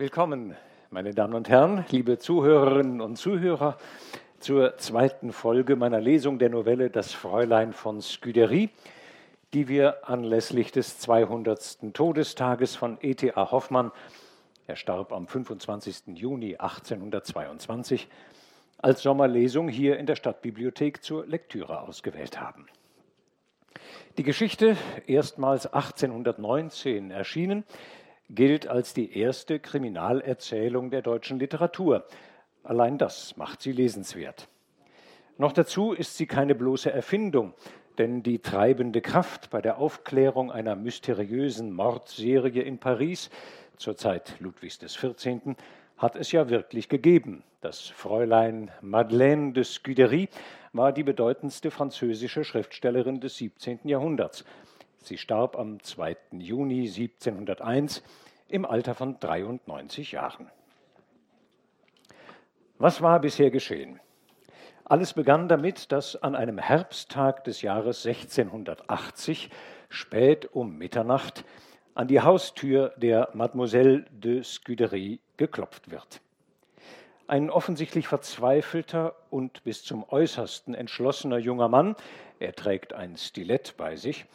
Willkommen, meine Damen und Herren, liebe Zuhörerinnen und Zuhörer, zur zweiten Folge meiner Lesung der Novelle Das Fräulein von Scudery, die wir anlässlich des 200. Todestages von E.T.A. Hoffmann, er starb am 25. Juni 1822, als Sommerlesung hier in der Stadtbibliothek zur Lektüre ausgewählt haben. Die Geschichte, erstmals 1819 erschienen, gilt als die erste Kriminalerzählung der deutschen Literatur. Allein das macht sie lesenswert. Noch dazu ist sie keine bloße Erfindung, denn die treibende Kraft bei der Aufklärung einer mysteriösen Mordserie in Paris zur Zeit Ludwigs XIV. hat es ja wirklich gegeben. Das Fräulein Madeleine de Scudery war die bedeutendste französische Schriftstellerin des 17. Jahrhunderts. Sie starb am 2. Juni 1701 im Alter von 93 Jahren. Was war bisher geschehen? Alles begann damit, dass an einem Herbsttag des Jahres 1680 spät um Mitternacht an die Haustür der Mademoiselle de Scudery geklopft wird. Ein offensichtlich verzweifelter und bis zum äußersten entschlossener junger Mann, er trägt ein Stilett bei sich,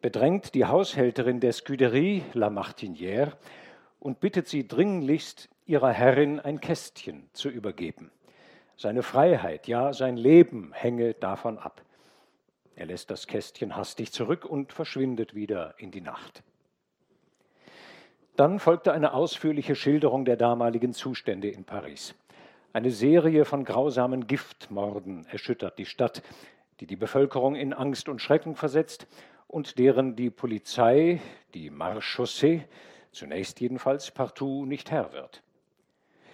bedrängt die Haushälterin der Scuderie, La Martinière, und bittet sie dringlichst, ihrer Herrin ein Kästchen zu übergeben. Seine Freiheit, ja sein Leben hänge davon ab. Er lässt das Kästchen hastig zurück und verschwindet wieder in die Nacht. Dann folgte eine ausführliche Schilderung der damaligen Zustände in Paris. Eine Serie von grausamen Giftmorden erschüttert die Stadt, die die Bevölkerung in Angst und Schrecken versetzt und deren die Polizei, die Marchaussee, zunächst jedenfalls partout nicht Herr wird.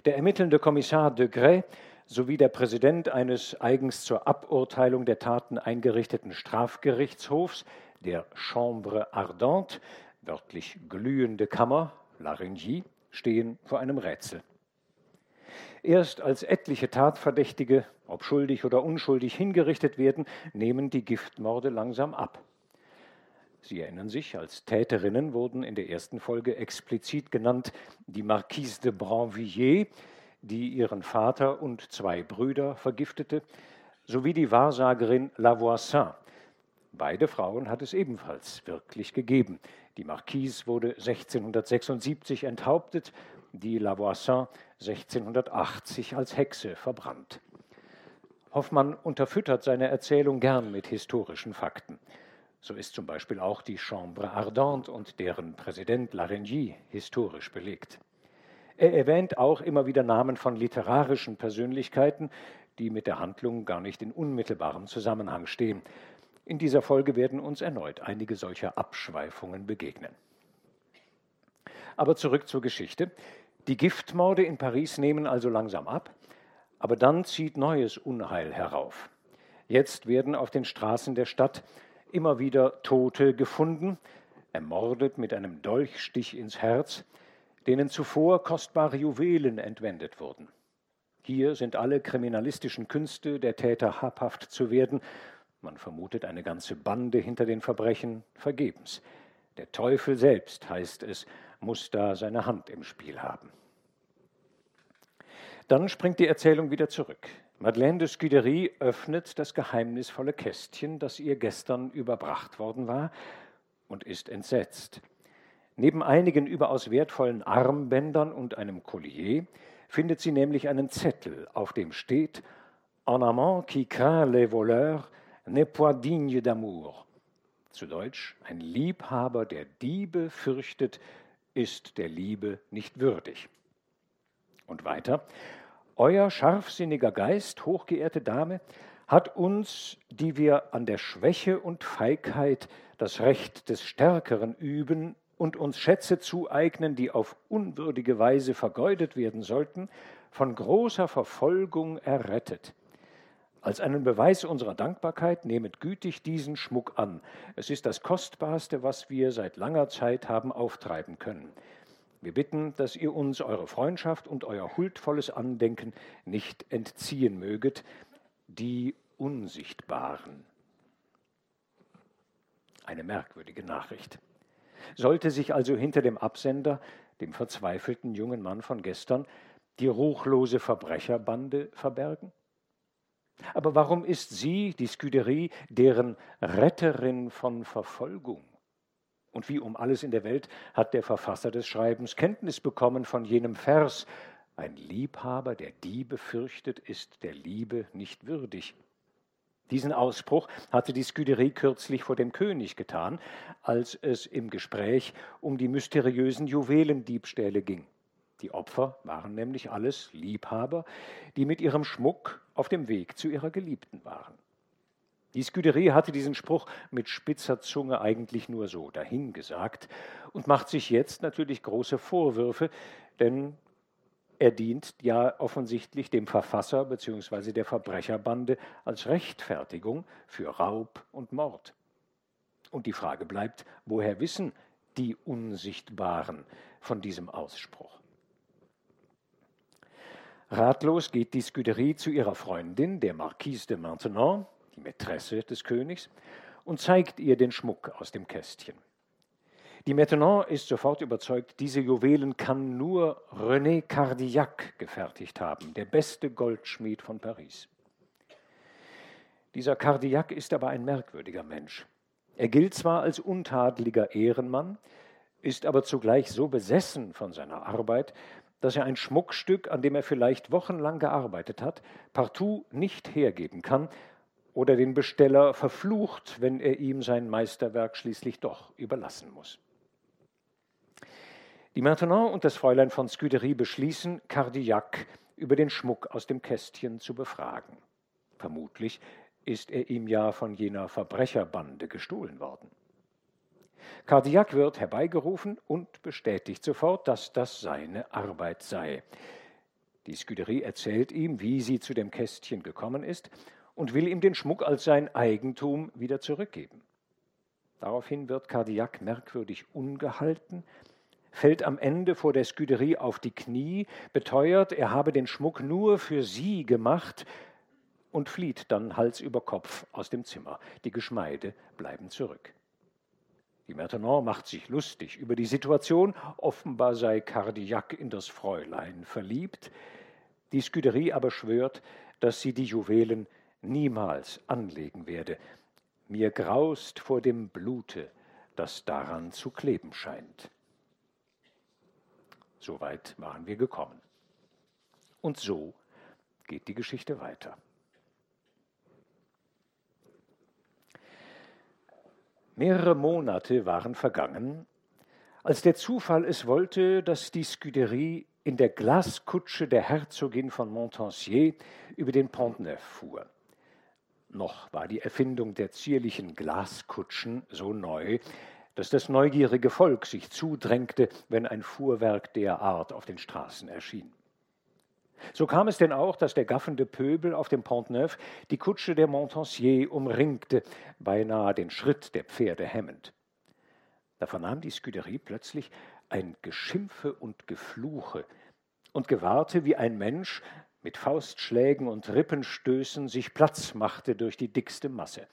Der ermittelnde Kommissar de Grey sowie der Präsident eines eigens zur Aburteilung der Taten eingerichteten Strafgerichtshofs, der Chambre Ardente, wörtlich glühende Kammer, La Rengie, stehen vor einem Rätsel. Erst als etliche Tatverdächtige, ob schuldig oder unschuldig, hingerichtet werden, nehmen die Giftmorde langsam ab. Sie erinnern sich, als Täterinnen wurden in der ersten Folge explizit genannt die Marquise de Branvilliers, die ihren Vater und zwei Brüder vergiftete, sowie die Wahrsagerin Lavoisin. Beide Frauen hat es ebenfalls wirklich gegeben. Die Marquise wurde 1676 enthauptet, die Lavoisin 1680 als Hexe verbrannt. Hoffmann unterfüttert seine Erzählung gern mit historischen Fakten. So ist zum Beispiel auch die Chambre Ardente und deren Präsident Larengie historisch belegt. Er erwähnt auch immer wieder Namen von literarischen Persönlichkeiten, die mit der Handlung gar nicht in unmittelbarem Zusammenhang stehen. In dieser Folge werden uns erneut einige solcher Abschweifungen begegnen. Aber zurück zur Geschichte. Die Giftmorde in Paris nehmen also langsam ab, aber dann zieht neues Unheil herauf. Jetzt werden auf den Straßen der Stadt immer wieder Tote gefunden, ermordet mit einem Dolchstich ins Herz, denen zuvor kostbare Juwelen entwendet wurden. Hier sind alle kriminalistischen Künste der Täter habhaft zu werden. Man vermutet eine ganze Bande hinter den Verbrechen vergebens. Der Teufel selbst, heißt es, muss da seine Hand im Spiel haben. Dann springt die Erzählung wieder zurück. Madeleine de Scudery öffnet das geheimnisvolle Kästchen, das ihr gestern überbracht worden war, und ist entsetzt. Neben einigen überaus wertvollen Armbändern und einem Collier findet sie nämlich einen Zettel, auf dem steht En amant qui craint les voleurs n'est point digne d'amour. Zu Deutsch, ein Liebhaber, der Diebe fürchtet, ist der Liebe nicht würdig. Und weiter, euer scharfsinniger Geist, hochgeehrte Dame, hat uns, die wir an der Schwäche und Feigheit das Recht des Stärkeren üben und uns Schätze zueignen, die auf unwürdige Weise vergeudet werden sollten, von großer Verfolgung errettet. Als einen Beweis unserer Dankbarkeit nehmet gütig diesen Schmuck an. Es ist das Kostbarste, was wir seit langer Zeit haben auftreiben können. Wir bitten, dass ihr uns eure Freundschaft und euer huldvolles Andenken nicht entziehen möget, die Unsichtbaren. Eine merkwürdige Nachricht. Sollte sich also hinter dem Absender dem verzweifelten jungen Mann von gestern, die ruchlose Verbrecherbande verbergen? Aber warum ist sie, die Scuderie, deren Retterin von Verfolgung? Und wie um alles in der Welt hat der Verfasser des Schreibens Kenntnis bekommen von jenem Vers, ein Liebhaber, der Diebe fürchtet, ist der Liebe nicht würdig. Diesen Ausspruch hatte die Scuderie kürzlich vor dem König getan, als es im Gespräch um die mysteriösen Juwelendiebstähle ging. Die Opfer waren nämlich alles Liebhaber, die mit ihrem Schmuck auf dem Weg zu ihrer Geliebten waren. Die Scuderie hatte diesen Spruch mit spitzer Zunge eigentlich nur so dahingesagt und macht sich jetzt natürlich große Vorwürfe, denn er dient ja offensichtlich dem Verfasser bzw. der Verbrecherbande als Rechtfertigung für Raub und Mord. Und die Frage bleibt, woher wissen die Unsichtbaren von diesem Ausspruch? Ratlos geht die Scuderie zu ihrer Freundin, der Marquise de Maintenon, die Mätresse des Königs, und zeigt ihr den Schmuck aus dem Kästchen. Die Maintenon ist sofort überzeugt, diese Juwelen kann nur René Cardillac gefertigt haben, der beste Goldschmied von Paris. Dieser Cardillac ist aber ein merkwürdiger Mensch. Er gilt zwar als untadeliger Ehrenmann, ist aber zugleich so besessen von seiner Arbeit, dass er ein Schmuckstück, an dem er vielleicht wochenlang gearbeitet hat, partout nicht hergeben kann oder den Besteller verflucht, wenn er ihm sein Meisterwerk schließlich doch überlassen muss. Die Maintenon und das Fräulein von Scuderie beschließen, Cardillac über den Schmuck aus dem Kästchen zu befragen. Vermutlich ist er ihm ja von jener Verbrecherbande gestohlen worden. Cardillac wird herbeigerufen und bestätigt sofort, dass das seine Arbeit sei. Die Scuderie erzählt ihm, wie sie zu dem Kästchen gekommen ist und will ihm den Schmuck als sein Eigentum wieder zurückgeben. Daraufhin wird Cardillac merkwürdig ungehalten, fällt am Ende vor der Scuderie auf die Knie, beteuert, er habe den Schmuck nur für sie gemacht und flieht dann Hals über Kopf aus dem Zimmer. Die Geschmeide bleiben zurück. Die Maintenon macht sich lustig über die Situation, offenbar sei Cardillac in das Fräulein verliebt. Die Scuderie aber schwört, dass sie die Juwelen niemals anlegen werde. Mir graust vor dem Blute, das daran zu kleben scheint. Soweit waren wir gekommen. Und so geht die Geschichte weiter. Mehrere Monate waren vergangen, als der Zufall es wollte, dass die Scuderie in der Glaskutsche der Herzogin von Montpensier über den Pont Neuf fuhr. Noch war die Erfindung der zierlichen Glaskutschen so neu, dass das neugierige Volk sich zudrängte, wenn ein Fuhrwerk der Art auf den Straßen erschien. So kam es denn auch, dass der gaffende Pöbel auf dem Pont Neuf die Kutsche der Montansier umringte, beinahe den Schritt der Pferde hemmend. Da vernahm die Scuderie plötzlich ein Geschimpfe und Gefluche und gewahrte, wie ein Mensch mit Faustschlägen und Rippenstößen sich Platz machte durch die dickste Masse.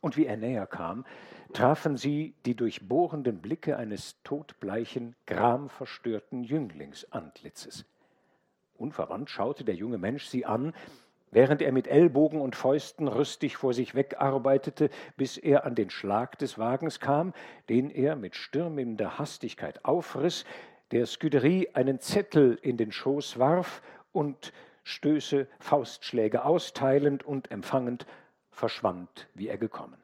Und wie er näher kam, trafen sie die durchbohrenden Blicke eines todbleichen, gramverstörten Jünglingsantlitzes. Unverwandt schaute der junge Mensch sie an, während er mit Ellbogen und Fäusten rüstig vor sich wegarbeitete, bis er an den Schlag des Wagens kam, den er mit stürmender Hastigkeit aufriss, der Scuderie einen Zettel in den Schoß warf und Stöße, Faustschläge austeilend und empfangend, verschwand, wie er gekommen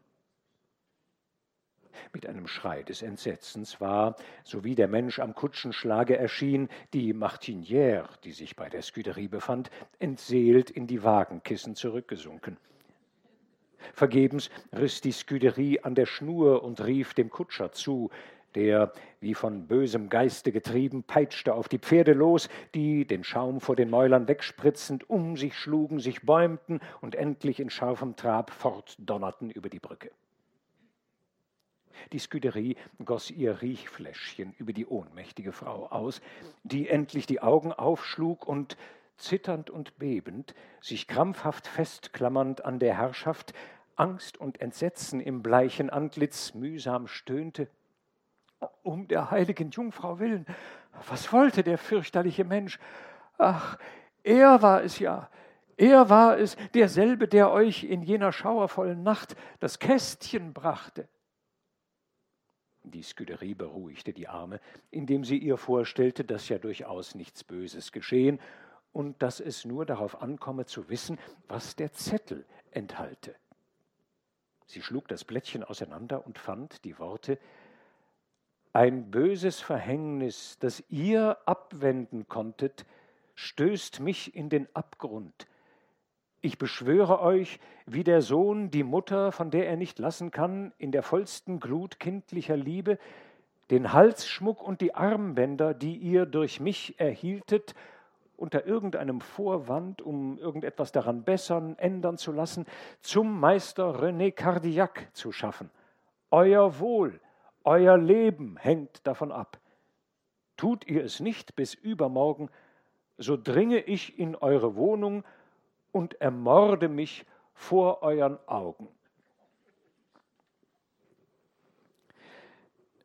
mit einem Schrei des Entsetzens war, sowie der Mensch am Kutschenschlage erschien, die Martinière, die sich bei der Scuderie befand, entseelt in die Wagenkissen zurückgesunken. Vergebens riss die Scuderie an der Schnur und rief dem Kutscher zu, der, wie von bösem Geiste getrieben, peitschte auf die Pferde los, die, den Schaum vor den Mäulern wegspritzend, um sich schlugen, sich bäumten und endlich in scharfem Trab fortdonnerten über die Brücke. Die Scuderie goss ihr Riechfläschchen über die ohnmächtige Frau aus, die endlich die Augen aufschlug und, zitternd und bebend, sich krampfhaft festklammernd an der Herrschaft, Angst und Entsetzen im bleichen Antlitz mühsam stöhnte. Um der heiligen Jungfrau willen, Was wollte der fürchterliche Mensch? Ach, er war es ja, er war es, derselbe, der euch in jener schauervollen Nacht das Kästchen brachte. Die Sküderie beruhigte die Arme, indem sie ihr vorstellte, dass ja durchaus nichts Böses geschehen und dass es nur darauf ankomme zu wissen, was der Zettel enthalte. Sie schlug das Blättchen auseinander und fand die Worte Ein böses Verhängnis, das ihr abwenden konntet, stößt mich in den Abgrund. Ich beschwöre euch, wie der Sohn die Mutter, von der er nicht lassen kann, in der vollsten Glut kindlicher Liebe, den Halsschmuck und die Armbänder, die ihr durch mich erhieltet, unter irgendeinem Vorwand, um irgendetwas daran bessern, ändern zu lassen, zum Meister René Cardillac zu schaffen. Euer Wohl, euer Leben hängt davon ab. Tut ihr es nicht bis übermorgen, so dringe ich in eure Wohnung und ermorde mich vor euren Augen.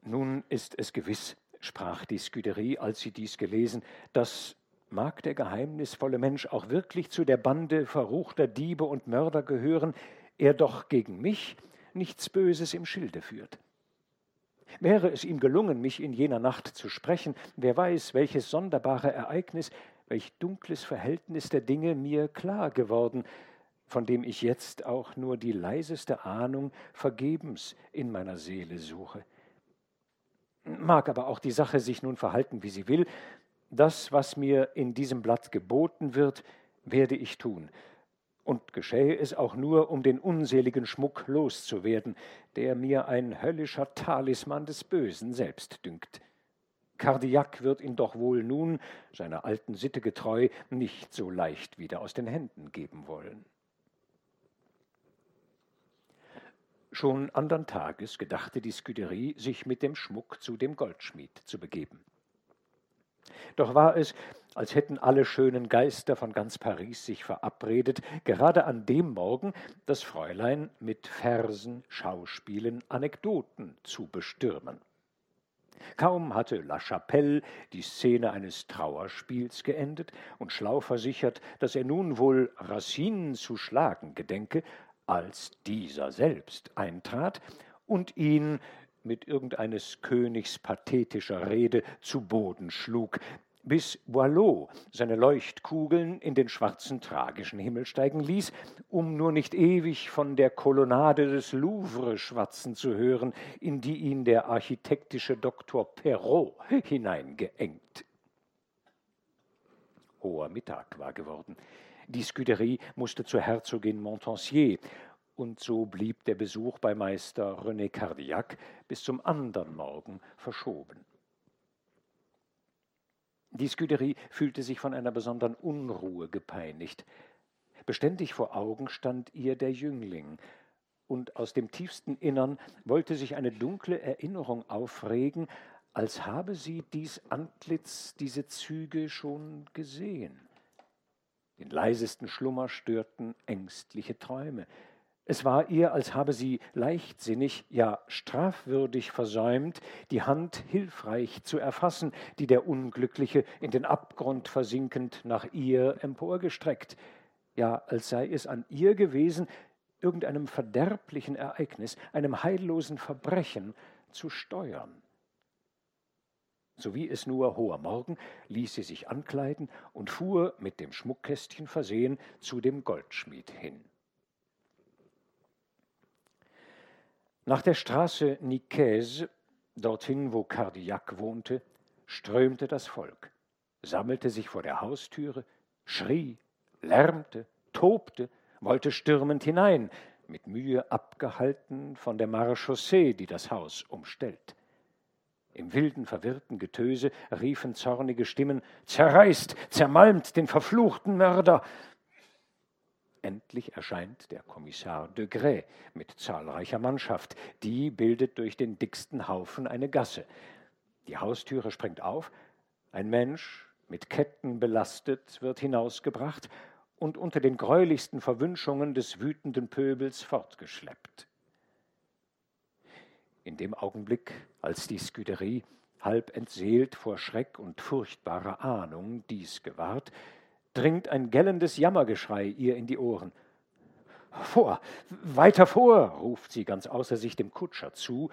Nun ist es gewiss, sprach die Sküderie, als sie dies gelesen, dass mag der geheimnisvolle Mensch auch wirklich zu der Bande verruchter Diebe und Mörder gehören, er doch gegen mich nichts Böses im Schilde führt. Wäre es ihm gelungen, mich in jener Nacht zu sprechen, wer weiß, welches sonderbare Ereignis, welch dunkles Verhältnis der Dinge mir klar geworden, von dem ich jetzt auch nur die leiseste Ahnung vergebens in meiner Seele suche. Mag aber auch die Sache sich nun verhalten, wie sie will, das, was mir in diesem Blatt geboten wird, werde ich tun. Und geschehe es auch nur, um den unseligen Schmuck loszuwerden, der mir ein höllischer Talisman des Bösen selbst dünkt. Kardiak wird ihn doch wohl nun, seiner alten Sitte getreu, nicht so leicht wieder aus den Händen geben wollen. Schon andern Tages gedachte die Sküderie, sich mit dem Schmuck zu dem Goldschmied zu begeben. Doch war es, als hätten alle schönen Geister von ganz Paris sich verabredet, gerade an dem Morgen das Fräulein mit Versen, Schauspielen, Anekdoten zu bestürmen. Kaum hatte La Chapelle die Szene eines Trauerspiels geendet und schlau versichert, dass er nun wohl Racine zu schlagen gedenke, als dieser selbst eintrat und ihn mit irgendeines Königs pathetischer Rede zu Boden schlug, bis Boileau seine Leuchtkugeln in den schwarzen tragischen Himmel steigen ließ, um nur nicht ewig von der Kolonnade des Louvre schwatzen zu hören, in die ihn der architektische Doktor Perrault hineingeengt. Hoher Mittag war geworden. Die Scuderie musste zur Herzogin Montpensier, und so blieb der Besuch bei Meister René Cardillac bis zum andern Morgen verschoben. Die Scuderie fühlte sich von einer besonderen Unruhe gepeinigt. Beständig vor Augen stand ihr der Jüngling, und aus dem tiefsten Innern wollte sich eine dunkle Erinnerung aufregen, als habe sie dies Antlitz, diese Züge schon gesehen. Den leisesten Schlummer störten ängstliche Träume. Es war ihr, als habe sie leichtsinnig, ja strafwürdig versäumt, die Hand hilfreich zu erfassen, die der Unglückliche in den Abgrund versinkend nach ihr emporgestreckt, ja als sei es an ihr gewesen, irgendeinem verderblichen Ereignis, einem heillosen Verbrechen zu steuern. So wie es nur hoher Morgen, ließ sie sich ankleiden und fuhr, mit dem Schmuckkästchen versehen, zu dem Goldschmied hin. Nach der Straße Nicaise, dorthin, wo Cardillac wohnte, strömte das Volk, sammelte sich vor der Haustüre, schrie, lärmte, tobte, wollte stürmend hinein, mit Mühe abgehalten von der Marechaussee, die das Haus umstellt. Im wilden, verwirrten Getöse riefen zornige Stimmen Zerreißt, zermalmt den verfluchten Mörder, Endlich erscheint der Kommissar de Grès mit zahlreicher Mannschaft. Die bildet durch den dicksten Haufen eine Gasse. Die Haustüre springt auf, ein Mensch, mit Ketten belastet, wird hinausgebracht und unter den greulichsten Verwünschungen des wütenden Pöbels fortgeschleppt. In dem Augenblick, als die Sküderie halb entseelt vor Schreck und furchtbarer Ahnung dies gewahrt, dringt ein gellendes Jammergeschrei ihr in die Ohren. Vor, weiter vor, ruft sie ganz außer sich dem Kutscher zu,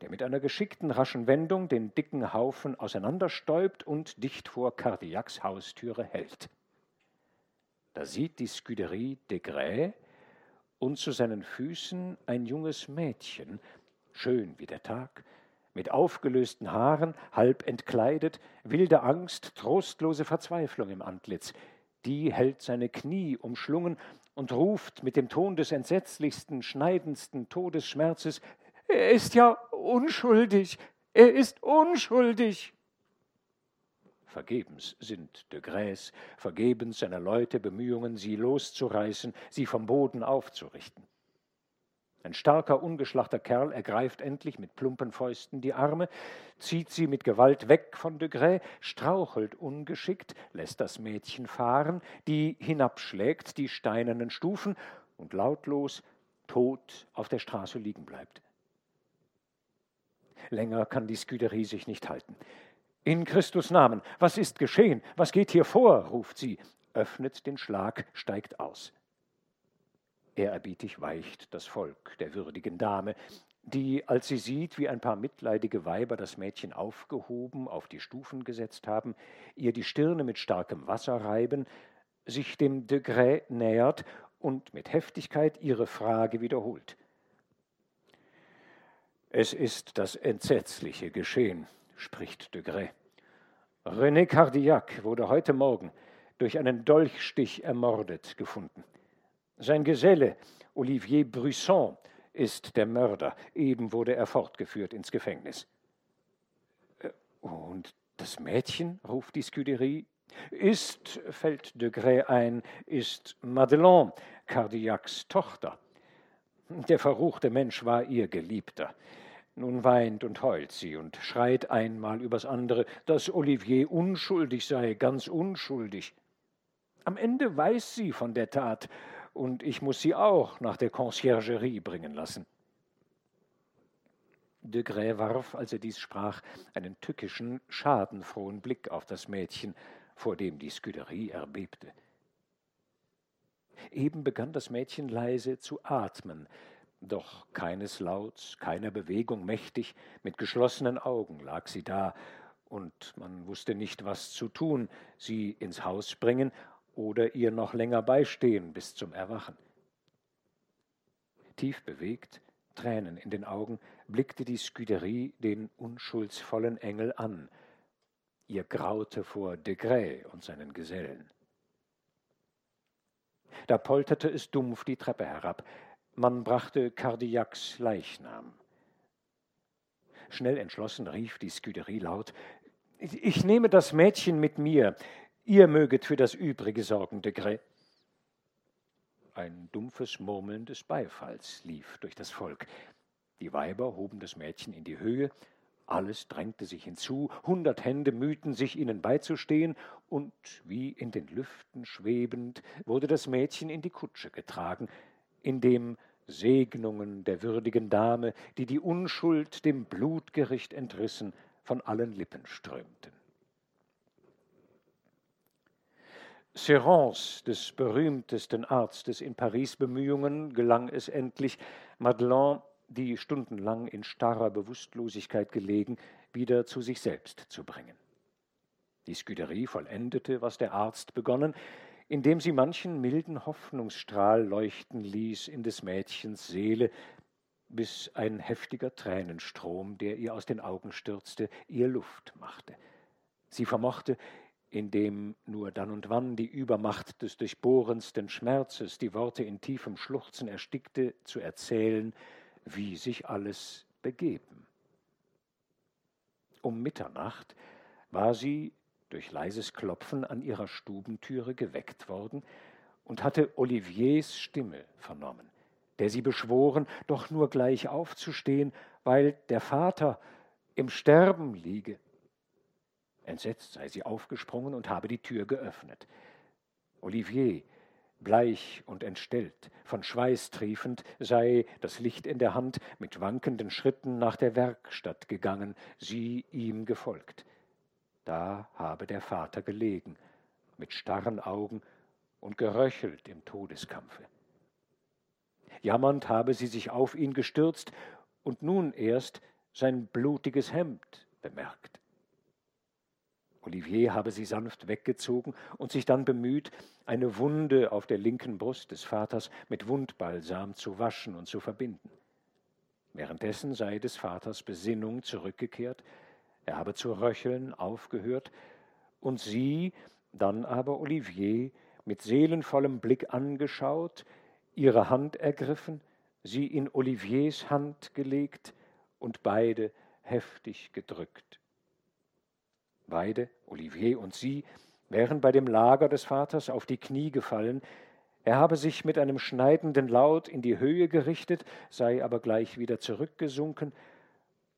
der mit einer geschickten, raschen Wendung den dicken Haufen auseinanderstäubt und dicht vor Cardiacs Haustüre hält. Da sieht die Scuderie de Grès und zu seinen Füßen ein junges Mädchen, schön wie der Tag, mit aufgelösten Haaren, halb entkleidet, wilde Angst, trostlose Verzweiflung im Antlitz. Die hält seine Knie umschlungen und ruft mit dem Ton des entsetzlichsten, schneidendsten Todesschmerzes Er ist ja unschuldig, er ist unschuldig. Vergebens sind de Grès, vergebens seiner Leute Bemühungen, sie loszureißen, sie vom Boden aufzurichten. Ein starker, ungeschlachter Kerl ergreift endlich mit plumpen Fäusten die Arme, zieht sie mit Gewalt weg von de Grès, strauchelt ungeschickt, lässt das Mädchen fahren, die hinabschlägt die steinernen Stufen und lautlos, tot auf der Straße liegen bleibt. Länger kann die Scuderie sich nicht halten. In Christus Namen, was ist geschehen? Was geht hier vor? ruft sie, öffnet den Schlag, steigt aus. Ehrerbietig weicht das Volk der würdigen Dame, die, als sie sieht, wie ein paar mitleidige Weiber das Mädchen aufgehoben auf die Stufen gesetzt haben, ihr die Stirne mit starkem Wasser reiben, sich dem Degré nähert und mit Heftigkeit ihre Frage wiederholt. Es ist das Entsetzliche geschehen, spricht Degré. René Cardillac wurde heute Morgen durch einen Dolchstich ermordet gefunden. Sein Geselle Olivier Brusson ist der Mörder. Eben wurde er fortgeführt ins Gefängnis. Äh, und das Mädchen, ruft die Scuderie, ist, fällt de Grey ein, ist Madeleine, Cardiacs Tochter. Der verruchte Mensch war ihr Geliebter. Nun weint und heult sie und schreit einmal übers andere, dass Olivier unschuldig sei, ganz unschuldig. Am Ende weiß sie von der Tat und ich muss sie auch nach der Conciergerie bringen lassen. De Grey warf, als er dies sprach, einen tückischen, schadenfrohen Blick auf das Mädchen, vor dem die Scuderie erbebte. Eben begann das Mädchen leise zu atmen, doch keines Lauts, keiner Bewegung mächtig, mit geschlossenen Augen lag sie da, und man wusste nicht, was zu tun, sie ins Haus bringen oder ihr noch länger beistehen bis zum Erwachen. Tief bewegt, Tränen in den Augen, blickte die Scuderie den unschuldsvollen Engel an. Ihr graute vor de Grey und seinen Gesellen. Da polterte es dumpf die Treppe herab. Man brachte Cardiacs Leichnam. Schnell entschlossen rief die Scuderie laut: Ich nehme das Mädchen mit mir. Ihr möget für das Übrige sorgen, de Grey. Ein dumpfes Murmeln des Beifalls lief durch das Volk. Die Weiber hoben das Mädchen in die Höhe, alles drängte sich hinzu, hundert Hände mühten sich, ihnen beizustehen, und wie in den Lüften schwebend wurde das Mädchen in die Kutsche getragen, in dem Segnungen der würdigen Dame, die die Unschuld dem Blutgericht entrissen, von allen Lippen strömten. Serrans, des berühmtesten Arztes in Paris Bemühungen, gelang es endlich, Madeleine, die stundenlang in starrer Bewusstlosigkeit gelegen, wieder zu sich selbst zu bringen. Die Scuderie vollendete, was der Arzt begonnen, indem sie manchen milden Hoffnungsstrahl leuchten ließ in des Mädchens Seele, bis ein heftiger Tränenstrom, der ihr aus den Augen stürzte, ihr Luft machte. Sie vermochte, indem nur dann und wann die Übermacht des durchbohrendsten Schmerzes die Worte in tiefem Schluchzen erstickte, zu erzählen, wie sich alles begeben. Um Mitternacht war sie durch leises Klopfen an ihrer Stubentüre geweckt worden und hatte Oliviers Stimme vernommen, der sie beschworen, doch nur gleich aufzustehen, weil der Vater im Sterben liege. Entsetzt sei sie aufgesprungen und habe die Tür geöffnet. Olivier, bleich und entstellt, von Schweiß triefend, sei, das Licht in der Hand, mit wankenden Schritten nach der Werkstatt gegangen, sie ihm gefolgt. Da habe der Vater gelegen, mit starren Augen und geröchelt im Todeskampfe. Jammernd habe sie sich auf ihn gestürzt und nun erst sein blutiges Hemd bemerkt. Olivier habe sie sanft weggezogen und sich dann bemüht, eine Wunde auf der linken Brust des Vaters mit Wundbalsam zu waschen und zu verbinden. Währenddessen sei des Vaters Besinnung zurückgekehrt, er habe zu röcheln aufgehört, und sie, dann aber Olivier, mit seelenvollem Blick angeschaut, ihre Hand ergriffen, sie in Oliviers Hand gelegt und beide heftig gedrückt. Beide, Olivier und sie, wären bei dem Lager des Vaters auf die Knie gefallen, er habe sich mit einem schneidenden Laut in die Höhe gerichtet, sei aber gleich wieder zurückgesunken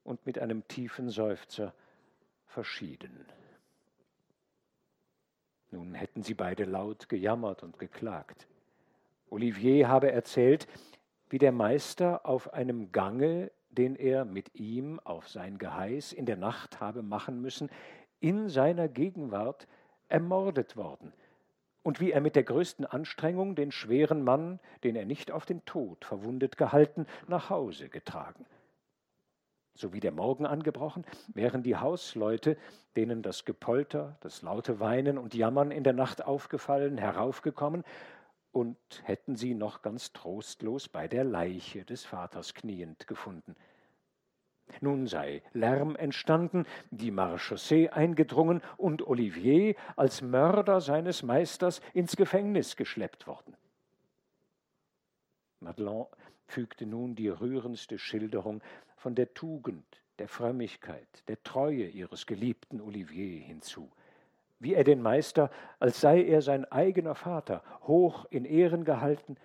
und mit einem tiefen Seufzer verschieden. Nun hätten sie beide laut gejammert und geklagt. Olivier habe erzählt, wie der Meister auf einem Gange, den er mit ihm auf sein Geheiß in der Nacht habe machen müssen, in seiner Gegenwart ermordet worden und wie er mit der größten Anstrengung den schweren Mann, den er nicht auf den Tod verwundet gehalten, nach Hause getragen. So wie der Morgen angebrochen, wären die Hausleute, denen das Gepolter, das laute Weinen und Jammern in der Nacht aufgefallen, heraufgekommen und hätten sie noch ganz trostlos bei der Leiche des Vaters kniend gefunden. Nun sei Lärm entstanden, die Marchaussee eingedrungen und Olivier als Mörder seines Meisters ins Gefängnis geschleppt worden. Madelon fügte nun die rührendste Schilderung von der Tugend, der Frömmigkeit, der Treue ihres geliebten Olivier hinzu, wie er den Meister, als sei er sein eigener Vater, hoch in Ehren gehalten,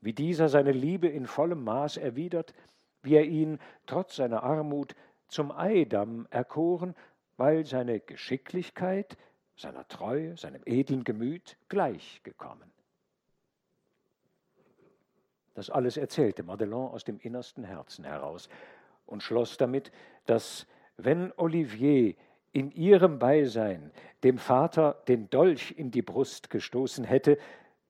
wie dieser seine Liebe in vollem Maß erwidert, wie er ihn trotz seiner Armut zum Eidam erkoren, weil seine Geschicklichkeit, seiner Treue, seinem edlen Gemüt gleichgekommen. Das alles erzählte Madelon aus dem innersten Herzen heraus und schloss damit, dass wenn Olivier in ihrem Beisein dem Vater den Dolch in die Brust gestoßen hätte,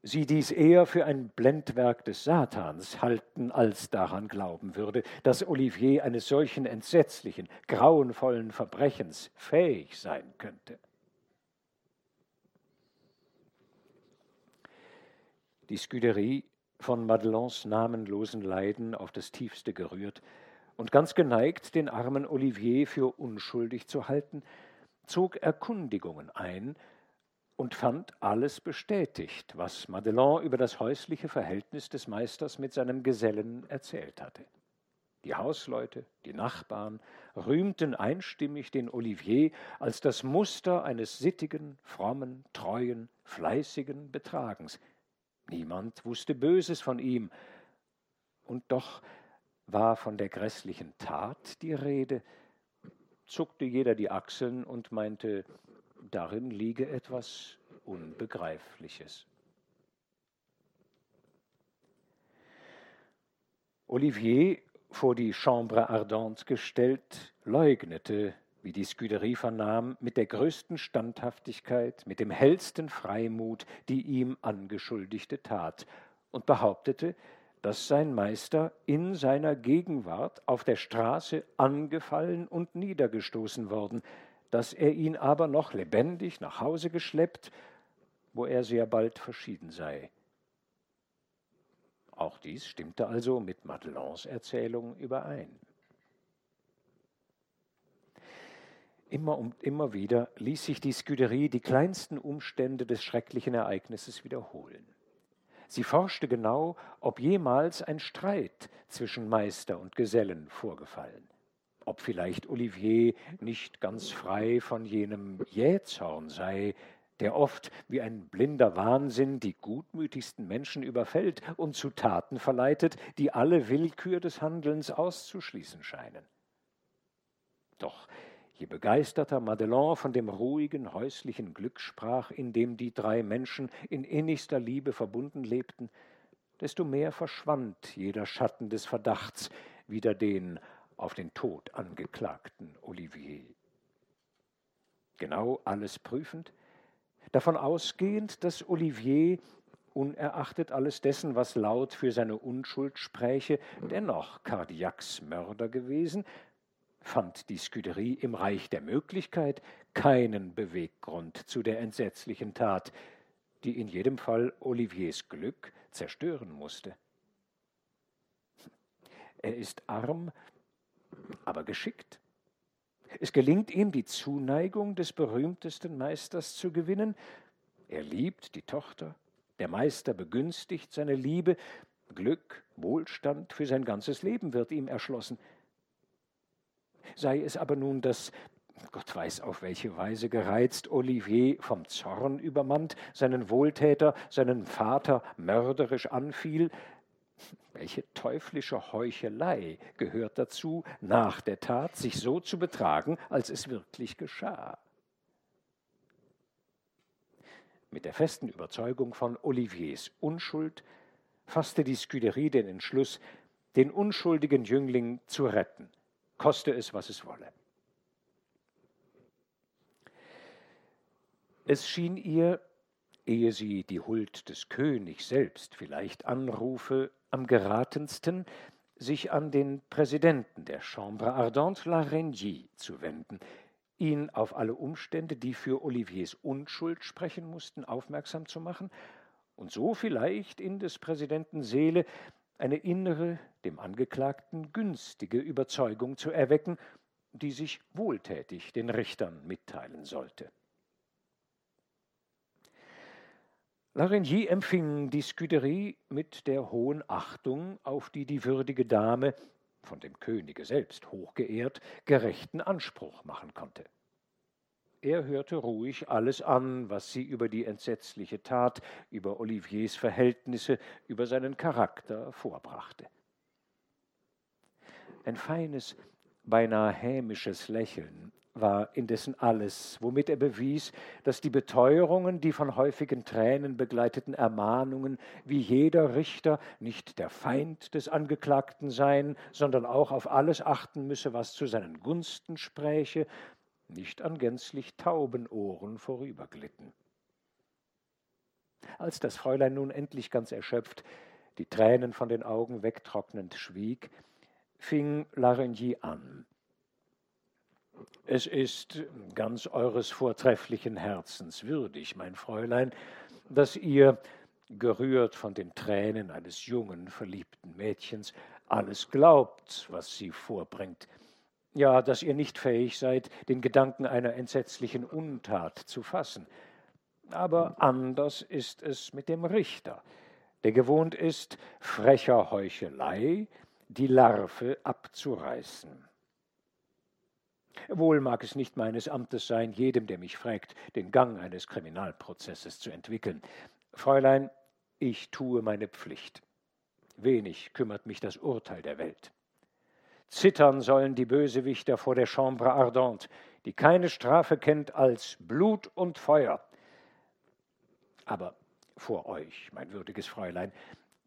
sie dies eher für ein Blendwerk des Satans halten, als daran glauben würde, dass Olivier eines solchen entsetzlichen, grauenvollen Verbrechens fähig sein könnte. Die Scuderie, von Madelons namenlosen Leiden auf das tiefste gerührt und ganz geneigt, den armen Olivier für unschuldig zu halten, zog Erkundigungen ein, und fand alles bestätigt, was Madelon über das häusliche Verhältnis des Meisters mit seinem Gesellen erzählt hatte. Die Hausleute, die Nachbarn rühmten einstimmig den Olivier als das Muster eines sittigen, frommen, treuen, fleißigen Betragens. Niemand wusste Böses von ihm, und doch war von der grässlichen Tat die Rede, zuckte jeder die Achseln und meinte, darin liege etwas Unbegreifliches. Olivier, vor die Chambre Ardente gestellt, leugnete, wie die Scuderie vernahm, mit der größten Standhaftigkeit, mit dem hellsten Freimut die ihm angeschuldigte Tat und behauptete, dass sein Meister in seiner Gegenwart auf der Straße angefallen und niedergestoßen worden, dass er ihn aber noch lebendig nach Hause geschleppt, wo er sehr bald verschieden sei. Auch dies stimmte also mit Madelons Erzählung überein. Immer und immer wieder ließ sich die Scuderie die kleinsten Umstände des schrecklichen Ereignisses wiederholen. Sie forschte genau, ob jemals ein Streit zwischen Meister und Gesellen vorgefallen ob vielleicht Olivier nicht ganz frei von jenem Jähzorn sei, der oft wie ein blinder Wahnsinn die gutmütigsten Menschen überfällt und zu Taten verleitet, die alle Willkür des Handelns auszuschließen scheinen. Doch Je begeisterter Madelon von dem ruhigen häuslichen Glück sprach, in dem die drei Menschen in innigster Liebe verbunden lebten, desto mehr verschwand jeder Schatten des Verdachts wider den auf den Tod angeklagten Olivier. Genau alles prüfend, davon ausgehend, dass Olivier, unerachtet alles dessen, was laut für seine Unschuld spräche, dennoch Cardiacs Mörder gewesen, fand die Scuderie im Reich der Möglichkeit keinen Beweggrund zu der entsetzlichen Tat, die in jedem Fall Oliviers Glück zerstören musste. Er ist arm, aber geschickt. Es gelingt ihm, die Zuneigung des berühmtesten Meisters zu gewinnen. Er liebt die Tochter. Der Meister begünstigt seine Liebe. Glück, Wohlstand für sein ganzes Leben wird ihm erschlossen. Sei es aber nun das Gott weiß auf welche Weise gereizt, Olivier vom Zorn übermannt, seinen Wohltäter, seinen Vater mörderisch anfiel. Welche teuflische Heuchelei gehört dazu, nach der Tat sich so zu betragen, als es wirklich geschah? Mit der festen Überzeugung von Oliviers Unschuld fasste die Scuderie den Entschluss, den unschuldigen Jüngling zu retten koste es, was es wolle. Es schien ihr, ehe sie die Huld des Königs selbst vielleicht anrufe, am geratensten, sich an den Präsidenten der Chambre Ardente, La Rengie, zu wenden, ihn auf alle Umstände, die für Oliviers Unschuld sprechen mussten, aufmerksam zu machen und so vielleicht in des Präsidenten Seele eine innere, dem Angeklagten günstige Überzeugung zu erwecken, die sich wohltätig den Richtern mitteilen sollte. Larigny empfing die Scuderie mit der hohen Achtung, auf die die würdige Dame, von dem Könige selbst hochgeehrt, gerechten Anspruch machen konnte. Er hörte ruhig alles an, was sie über die entsetzliche Tat, über Oliviers Verhältnisse, über seinen Charakter vorbrachte. Ein feines, beinahe hämisches Lächeln war indessen alles, womit er bewies, dass die Beteuerungen, die von häufigen Tränen begleiteten Ermahnungen, wie jeder Richter nicht der Feind des Angeklagten seien, sondern auch auf alles achten müsse, was zu seinen Gunsten spräche, nicht an gänzlich tauben Ohren vorüberglitten. Als das Fräulein nun endlich ganz erschöpft, die Tränen von den Augen wegtrocknend schwieg, fing Larigny an. Es ist ganz eures vortrefflichen Herzens würdig, mein Fräulein, dass ihr, gerührt von den Tränen eines jungen, verliebten Mädchens, alles glaubt, was sie vorbringt, ja, dass ihr nicht fähig seid, den Gedanken einer entsetzlichen Untat zu fassen. Aber anders ist es mit dem Richter, der gewohnt ist, frecher Heuchelei die Larve abzureißen. Wohl mag es nicht meines Amtes sein, jedem, der mich fragt, den Gang eines Kriminalprozesses zu entwickeln. Fräulein, ich tue meine Pflicht. Wenig kümmert mich das Urteil der Welt. Zittern sollen die Bösewichter vor der Chambre Ardente, die keine Strafe kennt als Blut und Feuer. Aber vor euch, mein würdiges Fräulein,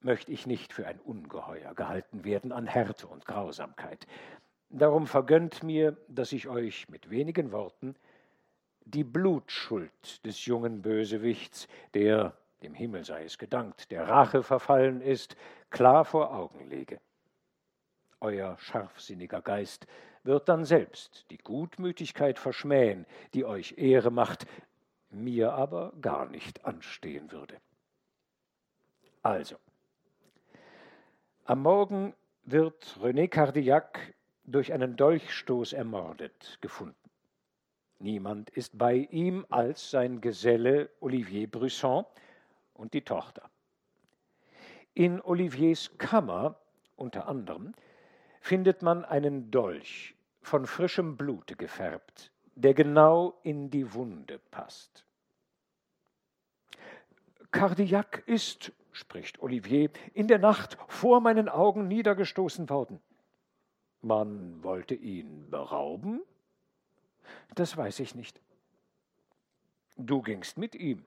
möchte ich nicht für ein Ungeheuer gehalten werden an Härte und Grausamkeit. Darum vergönnt mir, dass ich euch mit wenigen Worten die Blutschuld des jungen Bösewichts, der, dem Himmel sei es gedankt, der Rache verfallen ist, klar vor Augen lege. Euer scharfsinniger Geist wird dann selbst die Gutmütigkeit verschmähen, die euch Ehre macht, mir aber gar nicht anstehen würde. Also, am Morgen wird René Cardillac durch einen Dolchstoß ermordet gefunden. Niemand ist bei ihm als sein Geselle Olivier Brusson und die Tochter. In Oliviers Kammer unter anderem findet man einen Dolch von frischem Blute gefärbt, der genau in die Wunde passt. Cardillac ist, spricht Olivier, in der Nacht vor meinen Augen niedergestoßen worden. Man wollte ihn berauben? Das weiß ich nicht. Du gingst mit ihm.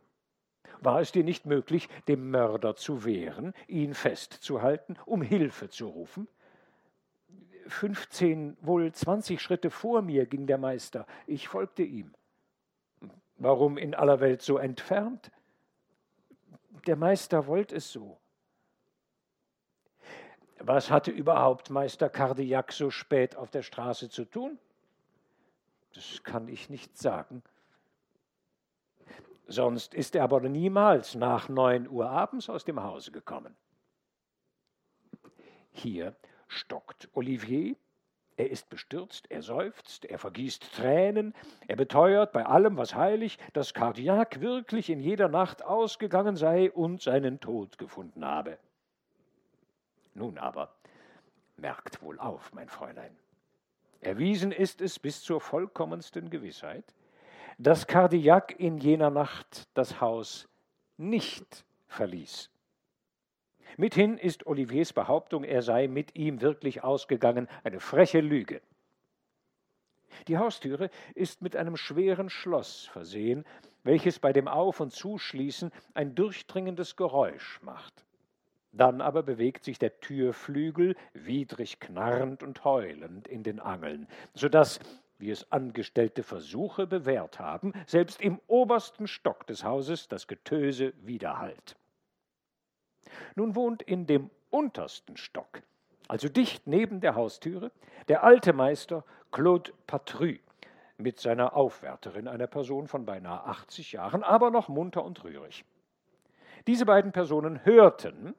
War es dir nicht möglich, dem Mörder zu wehren, ihn festzuhalten, um Hilfe zu rufen? Fünfzehn, wohl zwanzig Schritte vor mir ging der Meister. Ich folgte ihm. Warum in aller Welt so entfernt? Der Meister wollte es so. Was hatte überhaupt Meister Kardiak so spät auf der Straße zu tun? Das kann ich nicht sagen. Sonst ist er aber niemals nach neun Uhr abends aus dem Hause gekommen. Hier stockt Olivier er ist bestürzt, er seufzt, er vergießt Tränen, er beteuert bei allem, was heilig, dass Kardiak wirklich in jeder Nacht ausgegangen sei und seinen Tod gefunden habe. Nun aber, merkt wohl auf, mein Fräulein. Erwiesen ist es bis zur vollkommensten Gewissheit, dass Kardiak in jener Nacht das Haus nicht verließ. Mithin ist Oliviers Behauptung, er sei mit ihm wirklich ausgegangen, eine freche Lüge. Die Haustüre ist mit einem schweren Schloss versehen, welches bei dem Auf- und Zuschließen ein durchdringendes Geräusch macht. Dann aber bewegt sich der Türflügel widrig knarrend und heulend in den Angeln, so dass, wie es angestellte Versuche bewährt haben, selbst im obersten Stock des Hauses das Getöse widerhallt. Nun wohnt in dem untersten Stock, also dicht neben der Haustüre, der alte Meister Claude Patru mit seiner Aufwärterin, einer Person von beinahe 80 Jahren, aber noch munter und rührig. Diese beiden Personen hörten,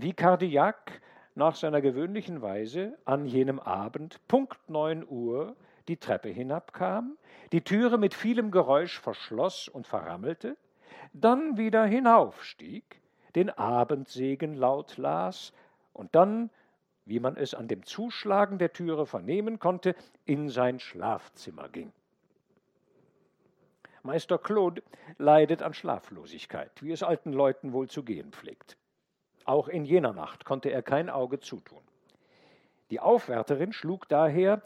wie Cardillac nach seiner gewöhnlichen Weise an jenem Abend Punkt neun Uhr die Treppe hinabkam, die Türe mit vielem Geräusch verschloss und verrammelte, dann wieder hinaufstieg, den Abendsegen laut las und dann, wie man es an dem Zuschlagen der Türe vernehmen konnte, in sein Schlafzimmer ging. Meister Claude leidet an Schlaflosigkeit, wie es alten Leuten wohl zu gehen pflegt. Auch in jener Nacht konnte er kein Auge zutun. Die Aufwärterin schlug daher,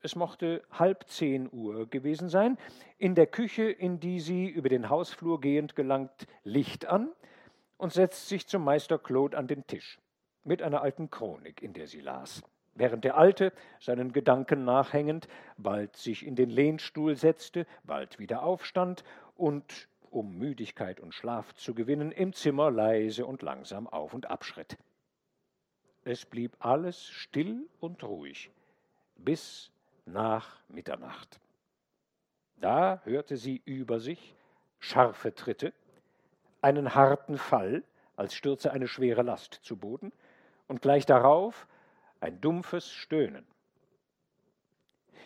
es mochte halb zehn Uhr gewesen sein, in der Küche, in die sie über den Hausflur gehend gelangt, Licht an und setzt sich zum Meister Claude an den Tisch mit einer alten Chronik, in der sie las. Während der Alte, seinen Gedanken nachhängend, bald sich in den Lehnstuhl setzte, bald wieder aufstand und, um Müdigkeit und Schlaf zu gewinnen, im Zimmer leise und langsam auf und abschritt. Es blieb alles still und ruhig bis nach Mitternacht. Da hörte sie über sich scharfe Tritte, einen harten Fall, als stürze eine schwere Last zu Boden, und gleich darauf ein dumpfes Stöhnen.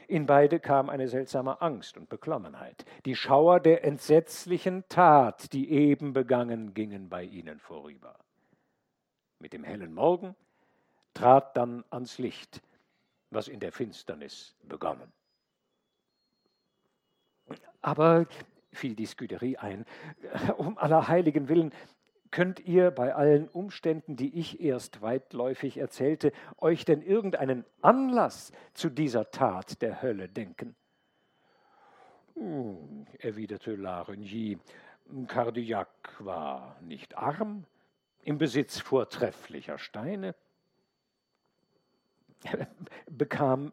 In beide kam eine seltsame Angst und Beklommenheit. Die Schauer der entsetzlichen Tat, die eben begangen, gingen bei ihnen vorüber. Mit dem hellen Morgen trat dann ans Licht, was in der Finsternis begonnen. Aber fiel die Scuderie ein. Um aller Heiligen willen, könnt ihr bei allen Umständen, die ich erst weitläufig erzählte, euch denn irgendeinen Anlass zu dieser Tat der Hölle denken? Hm, erwiderte Larigny, Cardillac war nicht arm, im Besitz vortrefflicher Steine. Bekam,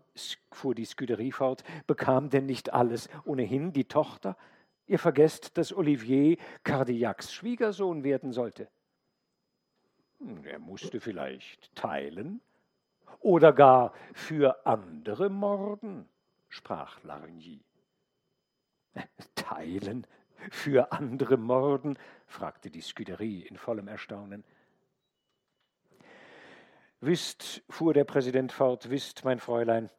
fuhr die Scuderie fort, bekam denn nicht alles ohnehin die Tochter? Ihr vergesst, dass Olivier Cardillacs Schwiegersohn werden sollte. Hm, er musste vielleicht teilen oder gar für andere morden, sprach Larigny. Teilen, für andere morden? fragte die Scuderie in vollem Erstaunen. Wisst, fuhr der Präsident fort, wisst, mein Fräulein,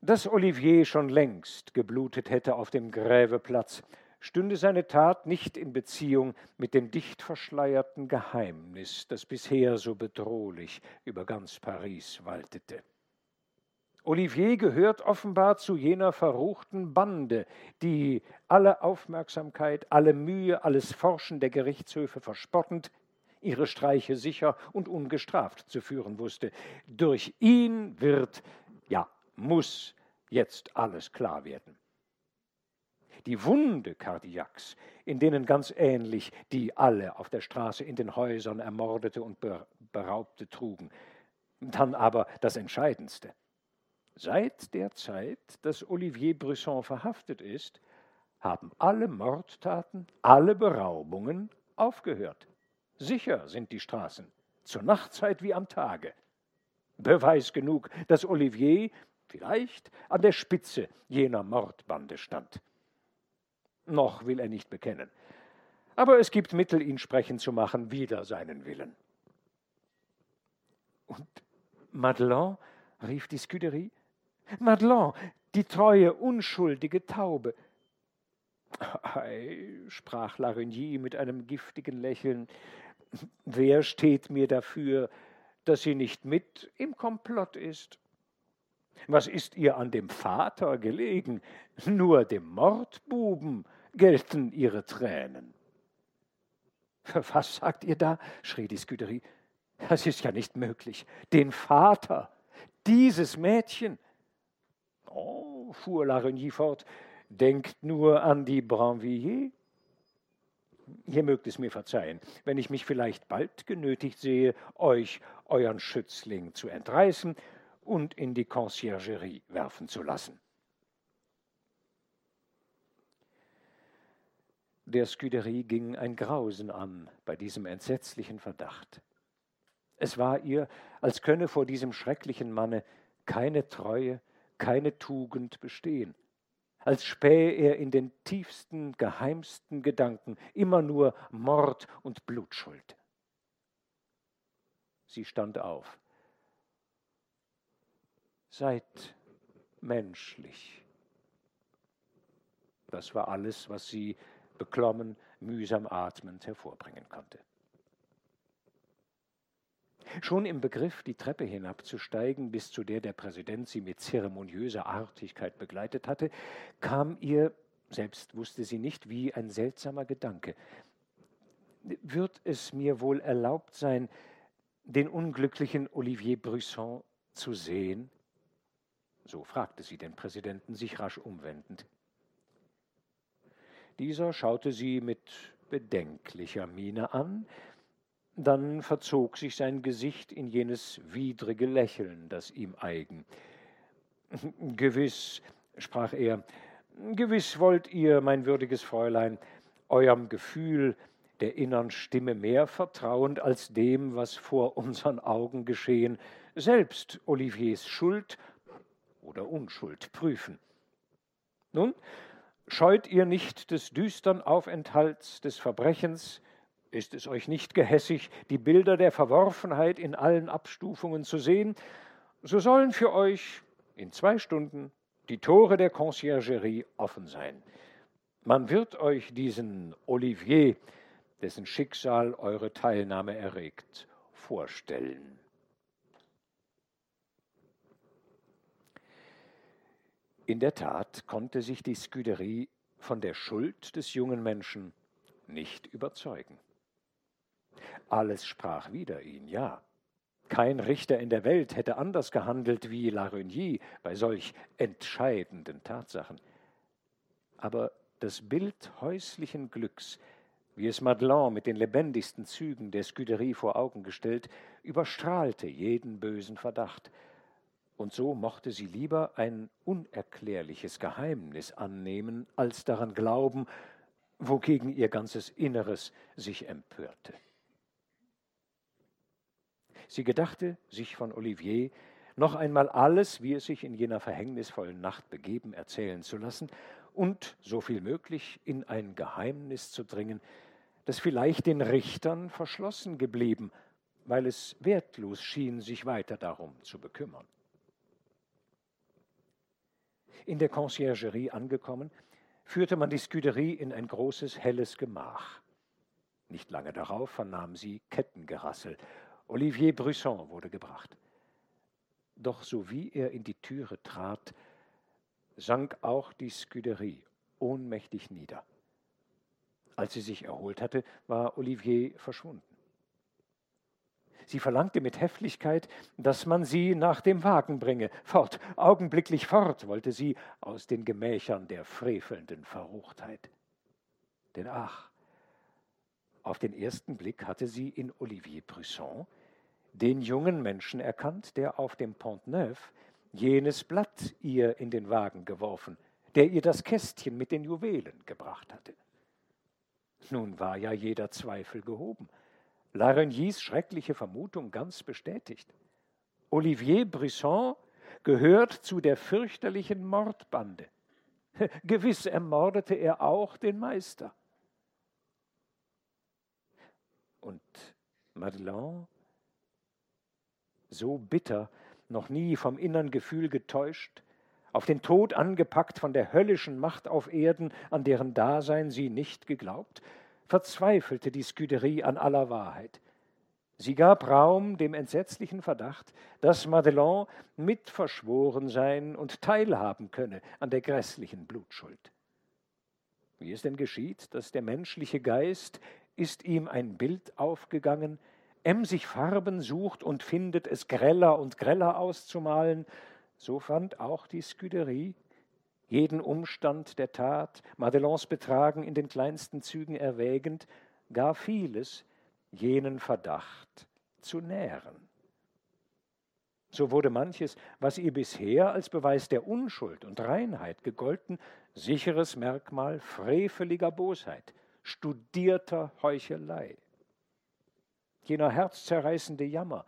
dass Olivier schon längst geblutet hätte auf dem Gräveplatz stünde seine Tat nicht in Beziehung mit dem dicht verschleierten Geheimnis, das bisher so bedrohlich über ganz Paris waltete. Olivier gehört offenbar zu jener verruchten Bande, die alle Aufmerksamkeit, alle Mühe, alles Forschen der Gerichtshöfe verspottend, ihre Streiche sicher und ungestraft zu führen wusste. Durch ihn wird, ja, muss jetzt alles klar werden. Die Wunde Cardiacs, in denen ganz ähnlich die alle auf der Straße in den Häusern ermordete und beraubte trugen. Dann aber das Entscheidendste. Seit der Zeit, dass Olivier Brisson verhaftet ist, haben alle Mordtaten, alle Beraubungen aufgehört. Sicher sind die Straßen, zur Nachtzeit wie am Tage. Beweis genug, dass Olivier vielleicht an der Spitze jener Mordbande stand. Noch will er nicht bekennen, aber es gibt Mittel, ihn sprechen zu machen, wider seinen Willen. Und Madelon, rief die Scuderie, Madelon, die treue, unschuldige Taube. Ei, sprach Larigny mit einem giftigen Lächeln, wer steht mir dafür, dass sie nicht mit im Komplott ist? Was ist ihr an dem Vater gelegen? Nur dem Mordbuben gelten ihre Tränen. Was sagt ihr da? schrie die Scuderie. Das ist ja nicht möglich. Den Vater, dieses Mädchen. Oh, fuhr Larigny fort, denkt nur an die Branvilliers. Ihr mögt es mir verzeihen, wenn ich mich vielleicht bald genötigt sehe, euch euren Schützling zu entreißen und in die Conciergerie werfen zu lassen. Der Scuderie ging ein Grausen an bei diesem entsetzlichen Verdacht. Es war ihr, als könne vor diesem schrecklichen Manne keine Treue, keine Tugend bestehen als spähe er in den tiefsten, geheimsten Gedanken immer nur Mord und Blutschuld. Sie stand auf. Seid menschlich. Das war alles, was sie beklommen, mühsam atmend hervorbringen konnte. Schon im Begriff, die Treppe hinabzusteigen, bis zu der der Präsident sie mit zeremoniöser Artigkeit begleitet hatte, kam ihr, selbst wusste sie nicht, wie ein seltsamer Gedanke. Wird es mir wohl erlaubt sein, den unglücklichen Olivier Brisson zu sehen? So fragte sie den Präsidenten, sich rasch umwendend. Dieser schaute sie mit bedenklicher Miene an, dann verzog sich sein Gesicht in jenes widrige Lächeln, das ihm eigen. Gewiss, sprach er, gewiss wollt ihr, mein würdiges Fräulein, eurem Gefühl der innern Stimme mehr vertrauend als dem, was vor unseren Augen geschehen, selbst Oliviers Schuld oder Unschuld prüfen. Nun, scheut ihr nicht des düstern Aufenthalts des Verbrechens, ist es euch nicht gehässig, die Bilder der Verworfenheit in allen Abstufungen zu sehen, so sollen für euch in zwei Stunden die Tore der Conciergerie offen sein. Man wird euch diesen Olivier, dessen Schicksal eure Teilnahme erregt, vorstellen. In der Tat konnte sich die Scuderie von der Schuld des jungen Menschen nicht überzeugen. Alles sprach wider ihn, ja. Kein Richter in der Welt hätte anders gehandelt wie Larigny bei solch entscheidenden Tatsachen. Aber das Bild häuslichen Glücks, wie es Madelon mit den lebendigsten Zügen der Scuderie vor Augen gestellt, überstrahlte jeden bösen Verdacht. Und so mochte sie lieber ein unerklärliches Geheimnis annehmen, als daran glauben, wogegen ihr ganzes Inneres sich empörte. Sie gedachte, sich von Olivier noch einmal alles, wie es sich in jener verhängnisvollen Nacht begeben, erzählen zu lassen und, so viel möglich, in ein Geheimnis zu dringen, das vielleicht den Richtern verschlossen geblieben, weil es wertlos schien, sich weiter darum zu bekümmern. In der Conciergerie angekommen, führte man die Scuderie in ein großes, helles Gemach. Nicht lange darauf vernahm sie Kettengerassel Olivier Brisson wurde gebracht. Doch sowie er in die Türe trat, sank auch die Scuderie ohnmächtig nieder. Als sie sich erholt hatte, war Olivier verschwunden. Sie verlangte mit Heftigkeit, dass man sie nach dem Wagen bringe. Fort, augenblicklich fort, wollte sie aus den Gemächern der frevelnden Verruchtheit. Denn ach, auf den ersten Blick hatte sie in Olivier Brisson den jungen Menschen erkannt, der auf dem Pont Neuf jenes Blatt ihr in den Wagen geworfen, der ihr das Kästchen mit den Juwelen gebracht hatte. Nun war ja jeder Zweifel gehoben. Laregnys schreckliche Vermutung ganz bestätigt. Olivier Brisson gehört zu der fürchterlichen Mordbande. Gewiss ermordete er auch den Meister. Und Madeleine, so bitter, noch nie vom innern Gefühl getäuscht, auf den Tod angepackt von der höllischen Macht auf Erden, an deren Dasein sie nicht geglaubt, verzweifelte die Scuderie an aller Wahrheit. Sie gab Raum dem entsetzlichen Verdacht, dass Madeleine mitverschworen sein und teilhaben könne an der grässlichen Blutschuld. Wie es denn geschieht, dass der menschliche Geist ist ihm ein Bild aufgegangen, emsig Farben sucht und findet es greller und greller auszumalen, so fand auch die Scuderie jeden Umstand der Tat, Madeleines Betragen in den kleinsten Zügen erwägend, gar vieles jenen Verdacht zu nähren. So wurde manches, was ihr bisher als Beweis der Unschuld und Reinheit gegolten, sicheres Merkmal freveliger Bosheit, studierter Heuchelei. Jener herzzerreißende Jammer,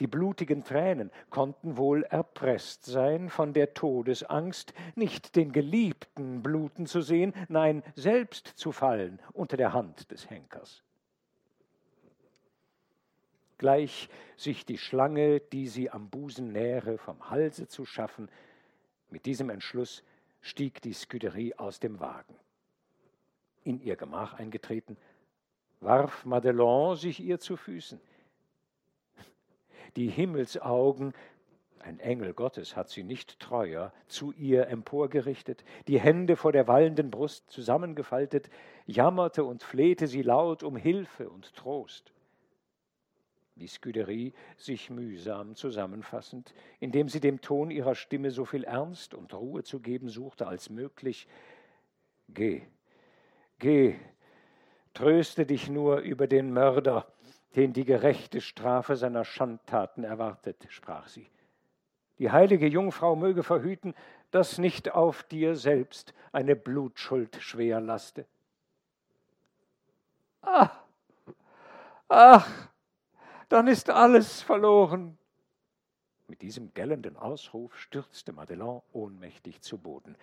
die blutigen Tränen konnten wohl erpresst sein von der Todesangst, nicht den Geliebten bluten zu sehen, nein, selbst zu fallen unter der Hand des Henkers. Gleich sich die Schlange, die sie am Busen nähre, vom Halse zu schaffen, mit diesem Entschluss stieg die Scuderie aus dem Wagen. In ihr Gemach eingetreten, warf Madelon sich ihr zu Füßen die Himmelsaugen, ein Engel Gottes hat sie nicht treuer, zu ihr emporgerichtet, die Hände vor der wallenden Brust zusammengefaltet, jammerte und flehte sie laut um Hilfe und Trost. Die Scuderie sich mühsam zusammenfassend, indem sie dem Ton ihrer Stimme so viel Ernst und Ruhe zu geben suchte als möglich. Geh, geh, tröste dich nur über den Mörder, den die gerechte Strafe seiner Schandtaten erwartet, sprach sie. Die heilige Jungfrau möge verhüten, dass nicht auf dir selbst eine Blutschuld schwer laste. Ach, ach, dann ist alles verloren. Mit diesem gellenden Ausruf stürzte Madeleine ohnmächtig zu Boden.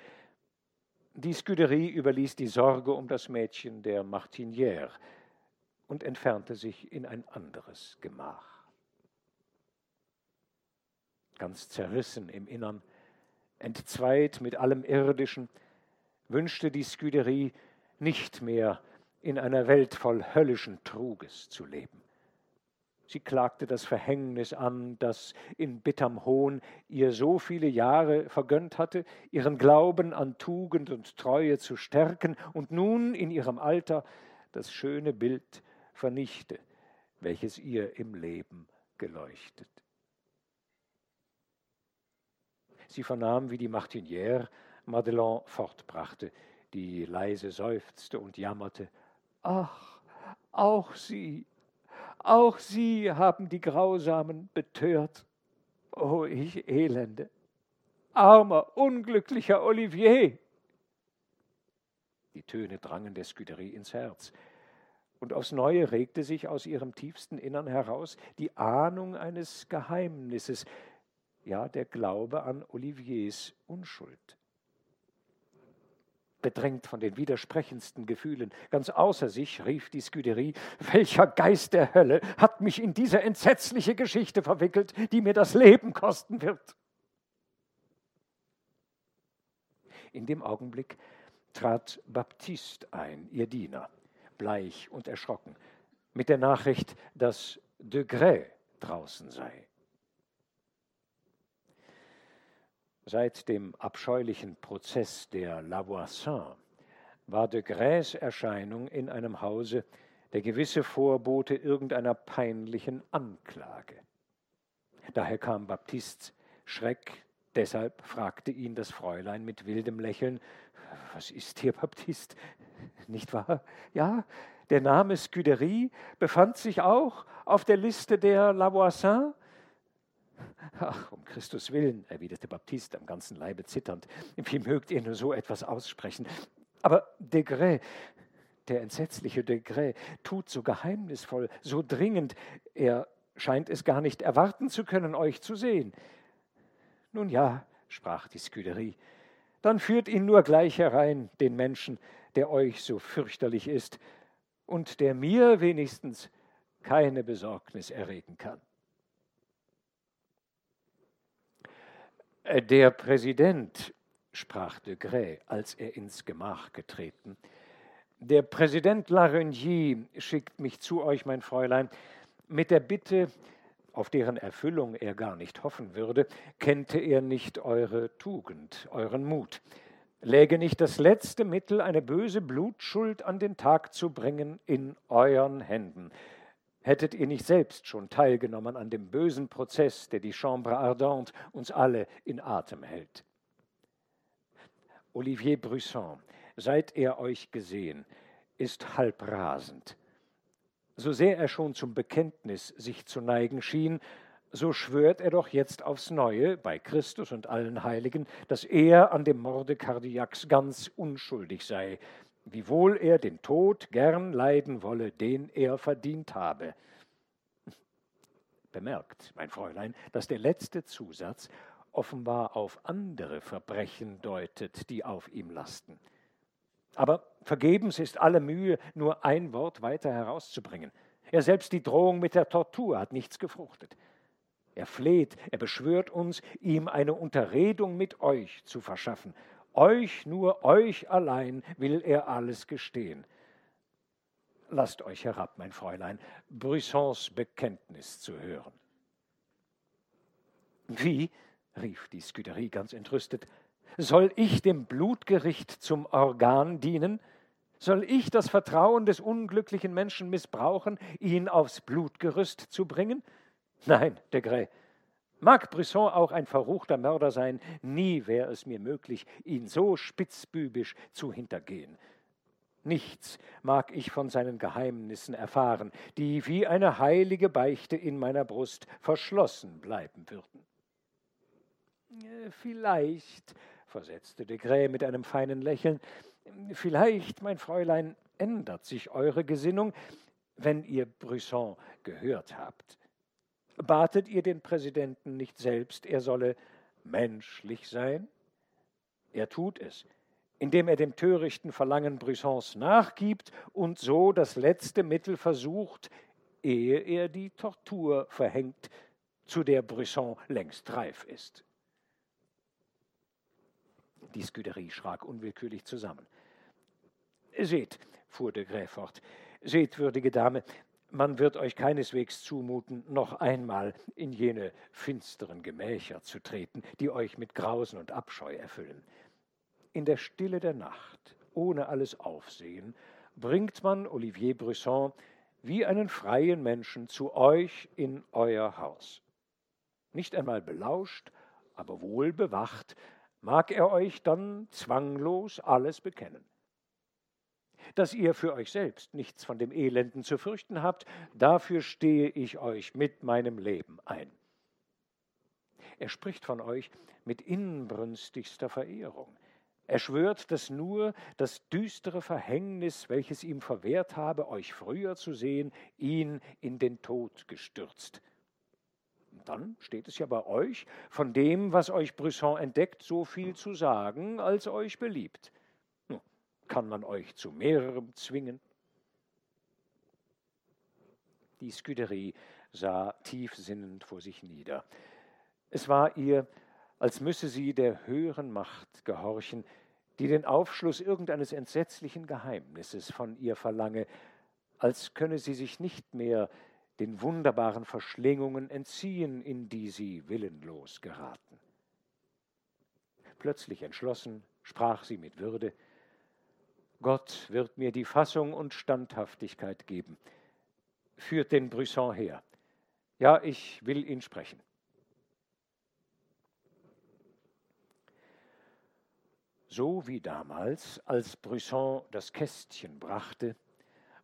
Die Scuderie überließ die Sorge um das Mädchen der Martinière, und entfernte sich in ein anderes Gemach. Ganz zerrissen im Innern, entzweit mit allem Irdischen, wünschte die Scuderie nicht mehr in einer Welt voll höllischen Truges zu leben. Sie klagte das Verhängnis an, das in bitterm Hohn ihr so viele Jahre vergönnt hatte, ihren Glauben an Tugend und Treue zu stärken und nun in ihrem Alter das schöne Bild vernichte, welches ihr im Leben geleuchtet. Sie vernahm, wie die Martinière Madeleine fortbrachte, die leise seufzte und jammerte. Ach, auch Sie, auch Sie haben die Grausamen betört. Oh, ich Elende! Armer, unglücklicher Olivier! Die Töne drangen der Scuderie ins Herz. Und aufs Neue regte sich aus ihrem tiefsten Innern heraus die Ahnung eines Geheimnisses, ja der Glaube an Oliviers Unschuld. Bedrängt von den widersprechendsten Gefühlen, ganz außer sich, rief die Scuderie, welcher Geist der Hölle hat mich in diese entsetzliche Geschichte verwickelt, die mir das Leben kosten wird? In dem Augenblick trat Baptiste ein, ihr Diener bleich und erschrocken, mit der Nachricht, dass de Grey draußen sei. Seit dem abscheulichen Prozess der Lavoisin war de Grays Erscheinung in einem Hause der gewisse Vorbote irgendeiner peinlichen Anklage. Daher kam Baptists Schreck, deshalb fragte ihn das Fräulein mit wildem Lächeln, was ist hier Baptist? Nicht wahr? Ja, der Name Scuderie befand sich auch auf der Liste der Lavoisin. Ach, um Christus willen, erwiderte Baptiste am ganzen Leibe zitternd, wie mögt ihr nur so etwas aussprechen? Aber Degré, der entsetzliche Degré, tut so geheimnisvoll, so dringend, er scheint es gar nicht erwarten zu können, euch zu sehen. Nun ja, sprach die Scuderie, dann führt ihn nur gleich herein, den Menschen, der euch so fürchterlich ist und der mir wenigstens keine Besorgnis erregen kann. Der Präsident, sprach de Grey, als er ins Gemach getreten, der Präsident Larigny schickt mich zu euch, mein Fräulein, mit der Bitte, auf deren Erfüllung er gar nicht hoffen würde, kennte er nicht eure Tugend, euren Mut. Läge nicht das letzte Mittel, eine böse Blutschuld an den Tag zu bringen, in euren Händen? Hättet ihr nicht selbst schon teilgenommen an dem bösen Prozess, der die Chambre Ardente uns alle in Atem hält? Olivier Brusson, seit er euch gesehen, ist halb rasend. So sehr er schon zum Bekenntnis sich zu neigen schien, so schwört er doch jetzt aufs Neue bei Christus und allen Heiligen, dass er an dem Morde Cardiacs ganz unschuldig sei, wiewohl er den Tod gern leiden wolle, den er verdient habe. Bemerkt, mein Fräulein, dass der letzte Zusatz offenbar auf andere Verbrechen deutet, die auf ihm lasten. Aber vergebens ist alle Mühe, nur ein Wort weiter herauszubringen. Er selbst die Drohung mit der Tortur hat nichts gefruchtet. Er fleht, er beschwört uns, ihm eine Unterredung mit euch zu verschaffen. Euch, nur euch allein will er alles gestehen. Lasst euch herab, mein Fräulein, Brissons Bekenntnis zu hören. Wie? rief die Scuderie ganz entrüstet. Soll ich dem Blutgericht zum Organ dienen? Soll ich das Vertrauen des unglücklichen Menschen missbrauchen, ihn aufs Blutgerüst zu bringen? Nein, de Grey. Mag Brisson auch ein verruchter Mörder sein, nie wäre es mir möglich, ihn so spitzbübisch zu hintergehen. Nichts mag ich von seinen Geheimnissen erfahren, die wie eine heilige Beichte in meiner Brust verschlossen bleiben würden. Äh, vielleicht, versetzte de Grey mit einem feinen Lächeln, vielleicht, mein Fräulein, ändert sich eure Gesinnung, wenn ihr Brisson gehört habt. Batet ihr den Präsidenten nicht selbst, er solle menschlich sein? Er tut es, indem er dem törichten Verlangen Brissons nachgibt und so das letzte Mittel versucht, ehe er die Tortur verhängt, zu der Brisson längst reif ist. Die Scuderie schrak unwillkürlich zusammen. Seht, fuhr de Grey fort, seht, würdige Dame, man wird euch keineswegs zumuten, noch einmal in jene finsteren Gemächer zu treten, die euch mit Grausen und Abscheu erfüllen. In der Stille der Nacht, ohne alles Aufsehen, bringt man Olivier Brisson wie einen freien Menschen zu euch in euer Haus. Nicht einmal belauscht, aber wohl bewacht, mag er euch dann zwanglos alles bekennen. Dass ihr für euch selbst nichts von dem Elenden zu fürchten habt, dafür stehe ich euch mit meinem Leben ein. Er spricht von euch mit inbrünstigster Verehrung. Er schwört, dass nur das düstere Verhängnis, welches ihm verwehrt habe, euch früher zu sehen, ihn in den Tod gestürzt dann steht es ja bei euch, von dem, was euch Brisson entdeckt, so viel zu sagen, als euch beliebt. Nun, kann man euch zu mehrerem zwingen? Die Scuderie sah tiefsinnend vor sich nieder. Es war ihr, als müsse sie der höheren Macht gehorchen, die den Aufschluss irgendeines entsetzlichen Geheimnisses von ihr verlange, als könne sie sich nicht mehr den wunderbaren Verschlingungen entziehen, in die sie willenlos geraten. Plötzlich entschlossen sprach sie mit Würde, Gott wird mir die Fassung und Standhaftigkeit geben. Führt den Brisson her. Ja, ich will ihn sprechen. So wie damals, als Brisson das Kästchen brachte,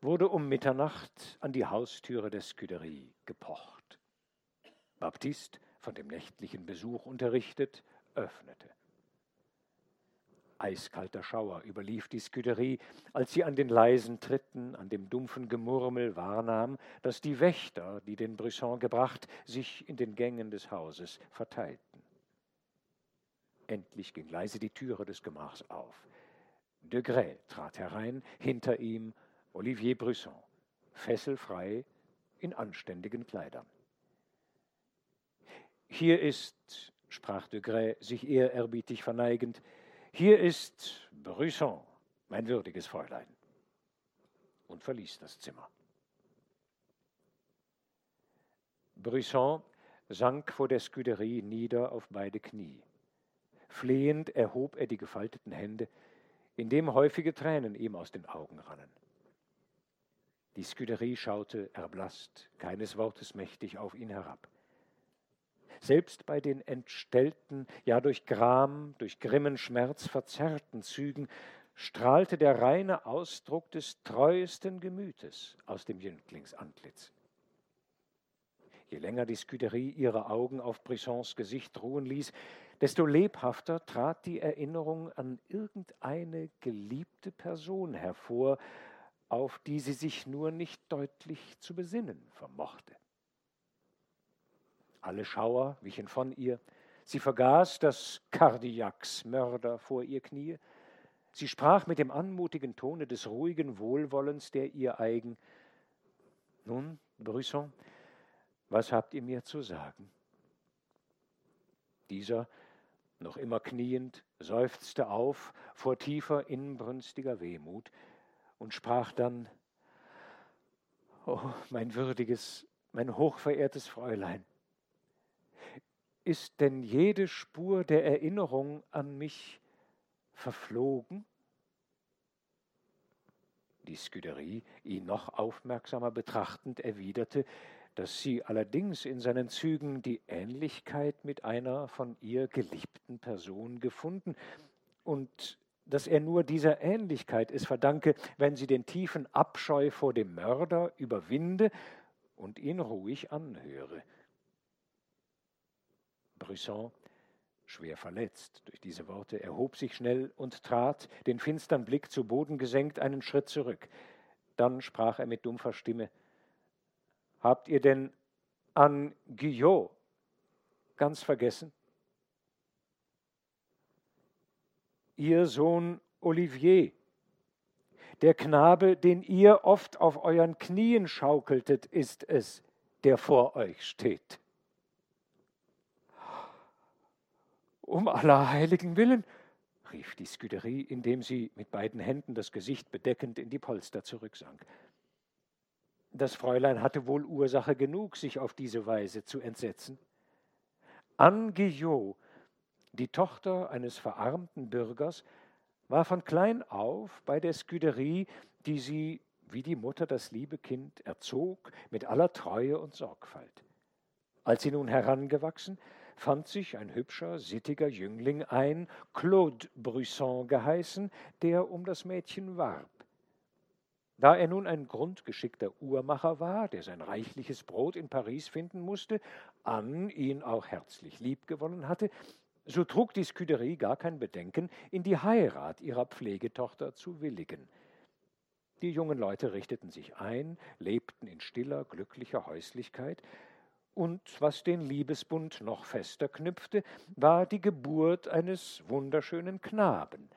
wurde um Mitternacht an die Haustüre der Scuderie gepocht. Baptiste, von dem nächtlichen Besuch unterrichtet, öffnete. Eiskalter Schauer überlief die Scuderie, als sie an den leisen Tritten, an dem dumpfen Gemurmel wahrnahm, dass die Wächter, die den Brisson gebracht, sich in den Gängen des Hauses verteilten. Endlich ging leise die Türe des Gemachs auf. De Grey trat herein, hinter ihm Olivier Brisson, fesselfrei in anständigen Kleidern. Hier ist, sprach de Grey, sich ehrerbietig verneigend, hier ist Brisson, mein würdiges Fräulein, und verließ das Zimmer. Brisson sank vor der Scuderie nieder auf beide Knie. Flehend erhob er die gefalteten Hände, indem häufige Tränen ihm aus den Augen rannen. Die Scuderie schaute erblasst, keines Wortes mächtig auf ihn herab. Selbst bei den entstellten, ja durch Gram, durch grimmen Schmerz verzerrten Zügen strahlte der reine Ausdruck des treuesten Gemütes aus dem Jünglingsantlitz. Je länger die Scuderie ihre Augen auf Brissons Gesicht ruhen ließ, desto lebhafter trat die Erinnerung an irgendeine geliebte Person hervor, auf die sie sich nur nicht deutlich zu besinnen vermochte. Alle Schauer wichen von ihr, sie vergaß, dass Cardiacs Mörder vor ihr knie, sie sprach mit dem anmutigen Tone des ruhigen Wohlwollens, der ihr eigen. Nun, Brisson, was habt ihr mir zu sagen? Dieser noch immer kniend, seufzte auf vor tiefer, inbrünstiger Wehmut und sprach dann, Oh, mein würdiges, mein hochverehrtes Fräulein, ist denn jede Spur der Erinnerung an mich verflogen? Die Scuderie, ihn noch aufmerksamer betrachtend, erwiderte, dass sie allerdings in seinen Zügen die Ähnlichkeit mit einer von ihr geliebten Person gefunden und dass er nur dieser Ähnlichkeit es verdanke, wenn sie den tiefen Abscheu vor dem Mörder überwinde und ihn ruhig anhöre. Brisson, schwer verletzt durch diese Worte, erhob sich schnell und trat, den finstern Blick zu Boden gesenkt, einen Schritt zurück. Dann sprach er mit dumpfer Stimme Habt ihr denn an Guyot ganz vergessen? Ihr Sohn Olivier, der Knabe, den ihr oft auf euren Knien schaukeltet, ist es, der vor euch steht. Um aller heiligen Willen, rief die Scuderie, indem sie mit beiden Händen das Gesicht bedeckend in die Polster zurücksank. Das Fräulein hatte wohl Ursache genug, sich auf diese Weise zu entsetzen. Anne die Tochter eines verarmten Bürgers, war von klein auf bei der Scuderie, die sie, wie die Mutter das liebe Kind, erzog mit aller Treue und Sorgfalt. Als sie nun herangewachsen, fand sich ein hübscher, sittiger Jüngling ein, Claude Brisson geheißen, der um das Mädchen warb. Da er nun ein grundgeschickter Uhrmacher war, der sein reichliches Brot in Paris finden musste, Anne ihn auch herzlich liebgewonnen hatte, so trug die Scuderie gar kein Bedenken, in die Heirat ihrer Pflegetochter zu willigen. Die jungen Leute richteten sich ein, lebten in stiller, glücklicher Häuslichkeit, und was den Liebesbund noch fester knüpfte, war die Geburt eines wunderschönen Knaben,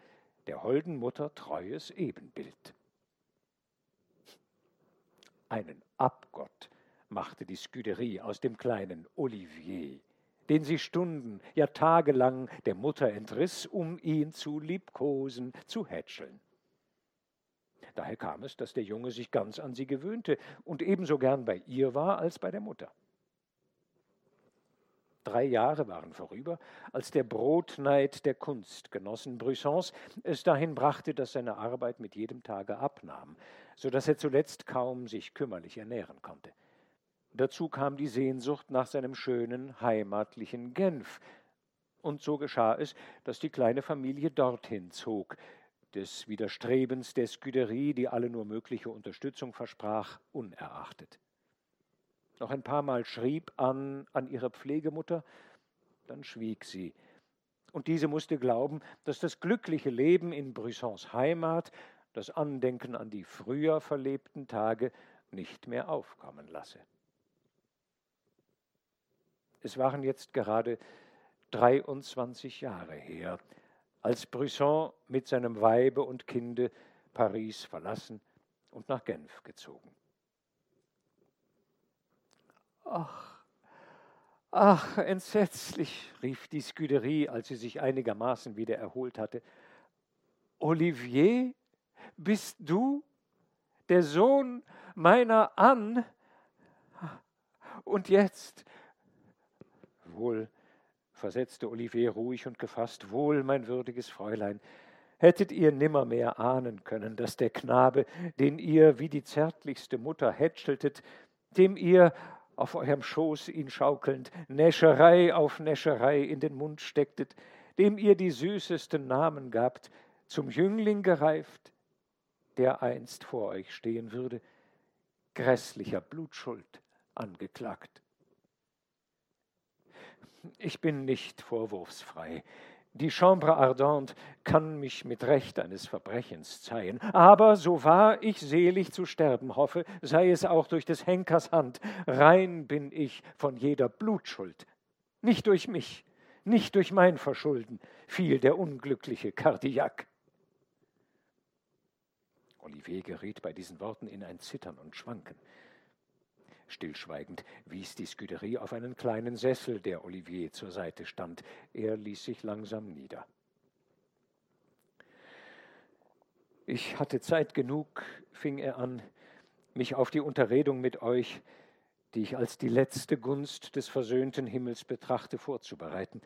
der holden Mutter treues Ebenbild. Einen Abgott machte die Scuderie aus dem kleinen Olivier, den sie Stunden, ja tagelang der Mutter entriss, um ihn zu liebkosen, zu hätscheln. Daher kam es, dass der Junge sich ganz an sie gewöhnte und ebenso gern bei ihr war als bei der Mutter. drei Jahre waren vorüber, als der Brotneid der Kunstgenossen Brüssons es dahin brachte, dass seine Arbeit mit jedem Tage abnahm, so dass er zuletzt kaum sich kümmerlich ernähren konnte. Dazu kam die Sehnsucht nach seinem schönen heimatlichen Genf, und so geschah es, dass die kleine Familie dorthin zog, des Widerstrebens der Scuderie, die alle nur mögliche Unterstützung versprach, unerachtet. Noch ein paar Mal schrieb an an ihre Pflegemutter, dann schwieg sie. Und diese musste glauben, dass das glückliche Leben in Brüssons Heimat das Andenken an die früher verlebten Tage nicht mehr aufkommen lasse. Es waren jetzt gerade 23 Jahre her, als Brisson mit seinem Weibe und Kinde Paris verlassen und nach Genf gezogen. Ach, ach, entsetzlich, rief die Scuderie, als sie sich einigermaßen wieder erholt hatte. Olivier, bist du der Sohn meiner Anne? Und jetzt? Wohl, versetzte Olivier ruhig und gefasst, wohl, mein würdiges Fräulein, hättet ihr nimmermehr ahnen können, dass der Knabe, den ihr wie die zärtlichste Mutter hätscheltet, dem ihr auf eurem Schoß ihn schaukelnd, Näscherei auf Näscherei in den Mund stecktet, dem ihr die süßesten Namen gabt, zum Jüngling gereift, der einst vor euch stehen würde, grässlicher Blutschuld angeklagt. Ich bin nicht vorwurfsfrei. Die Chambre Ardente kann mich mit Recht eines Verbrechens zeihen, aber so wahr ich selig zu sterben hoffe, sei es auch durch des Henkers Hand, rein bin ich von jeder Blutschuld. Nicht durch mich, nicht durch mein Verschulden fiel der unglückliche Kardiak. Olivier geriet bei diesen Worten in ein Zittern und Schwanken. Stillschweigend wies die Scuderie auf einen kleinen Sessel, der Olivier zur Seite stand. Er ließ sich langsam nieder. Ich hatte Zeit genug, fing er an, mich auf die Unterredung mit euch, die ich als die letzte Gunst des versöhnten Himmels betrachte, vorzubereiten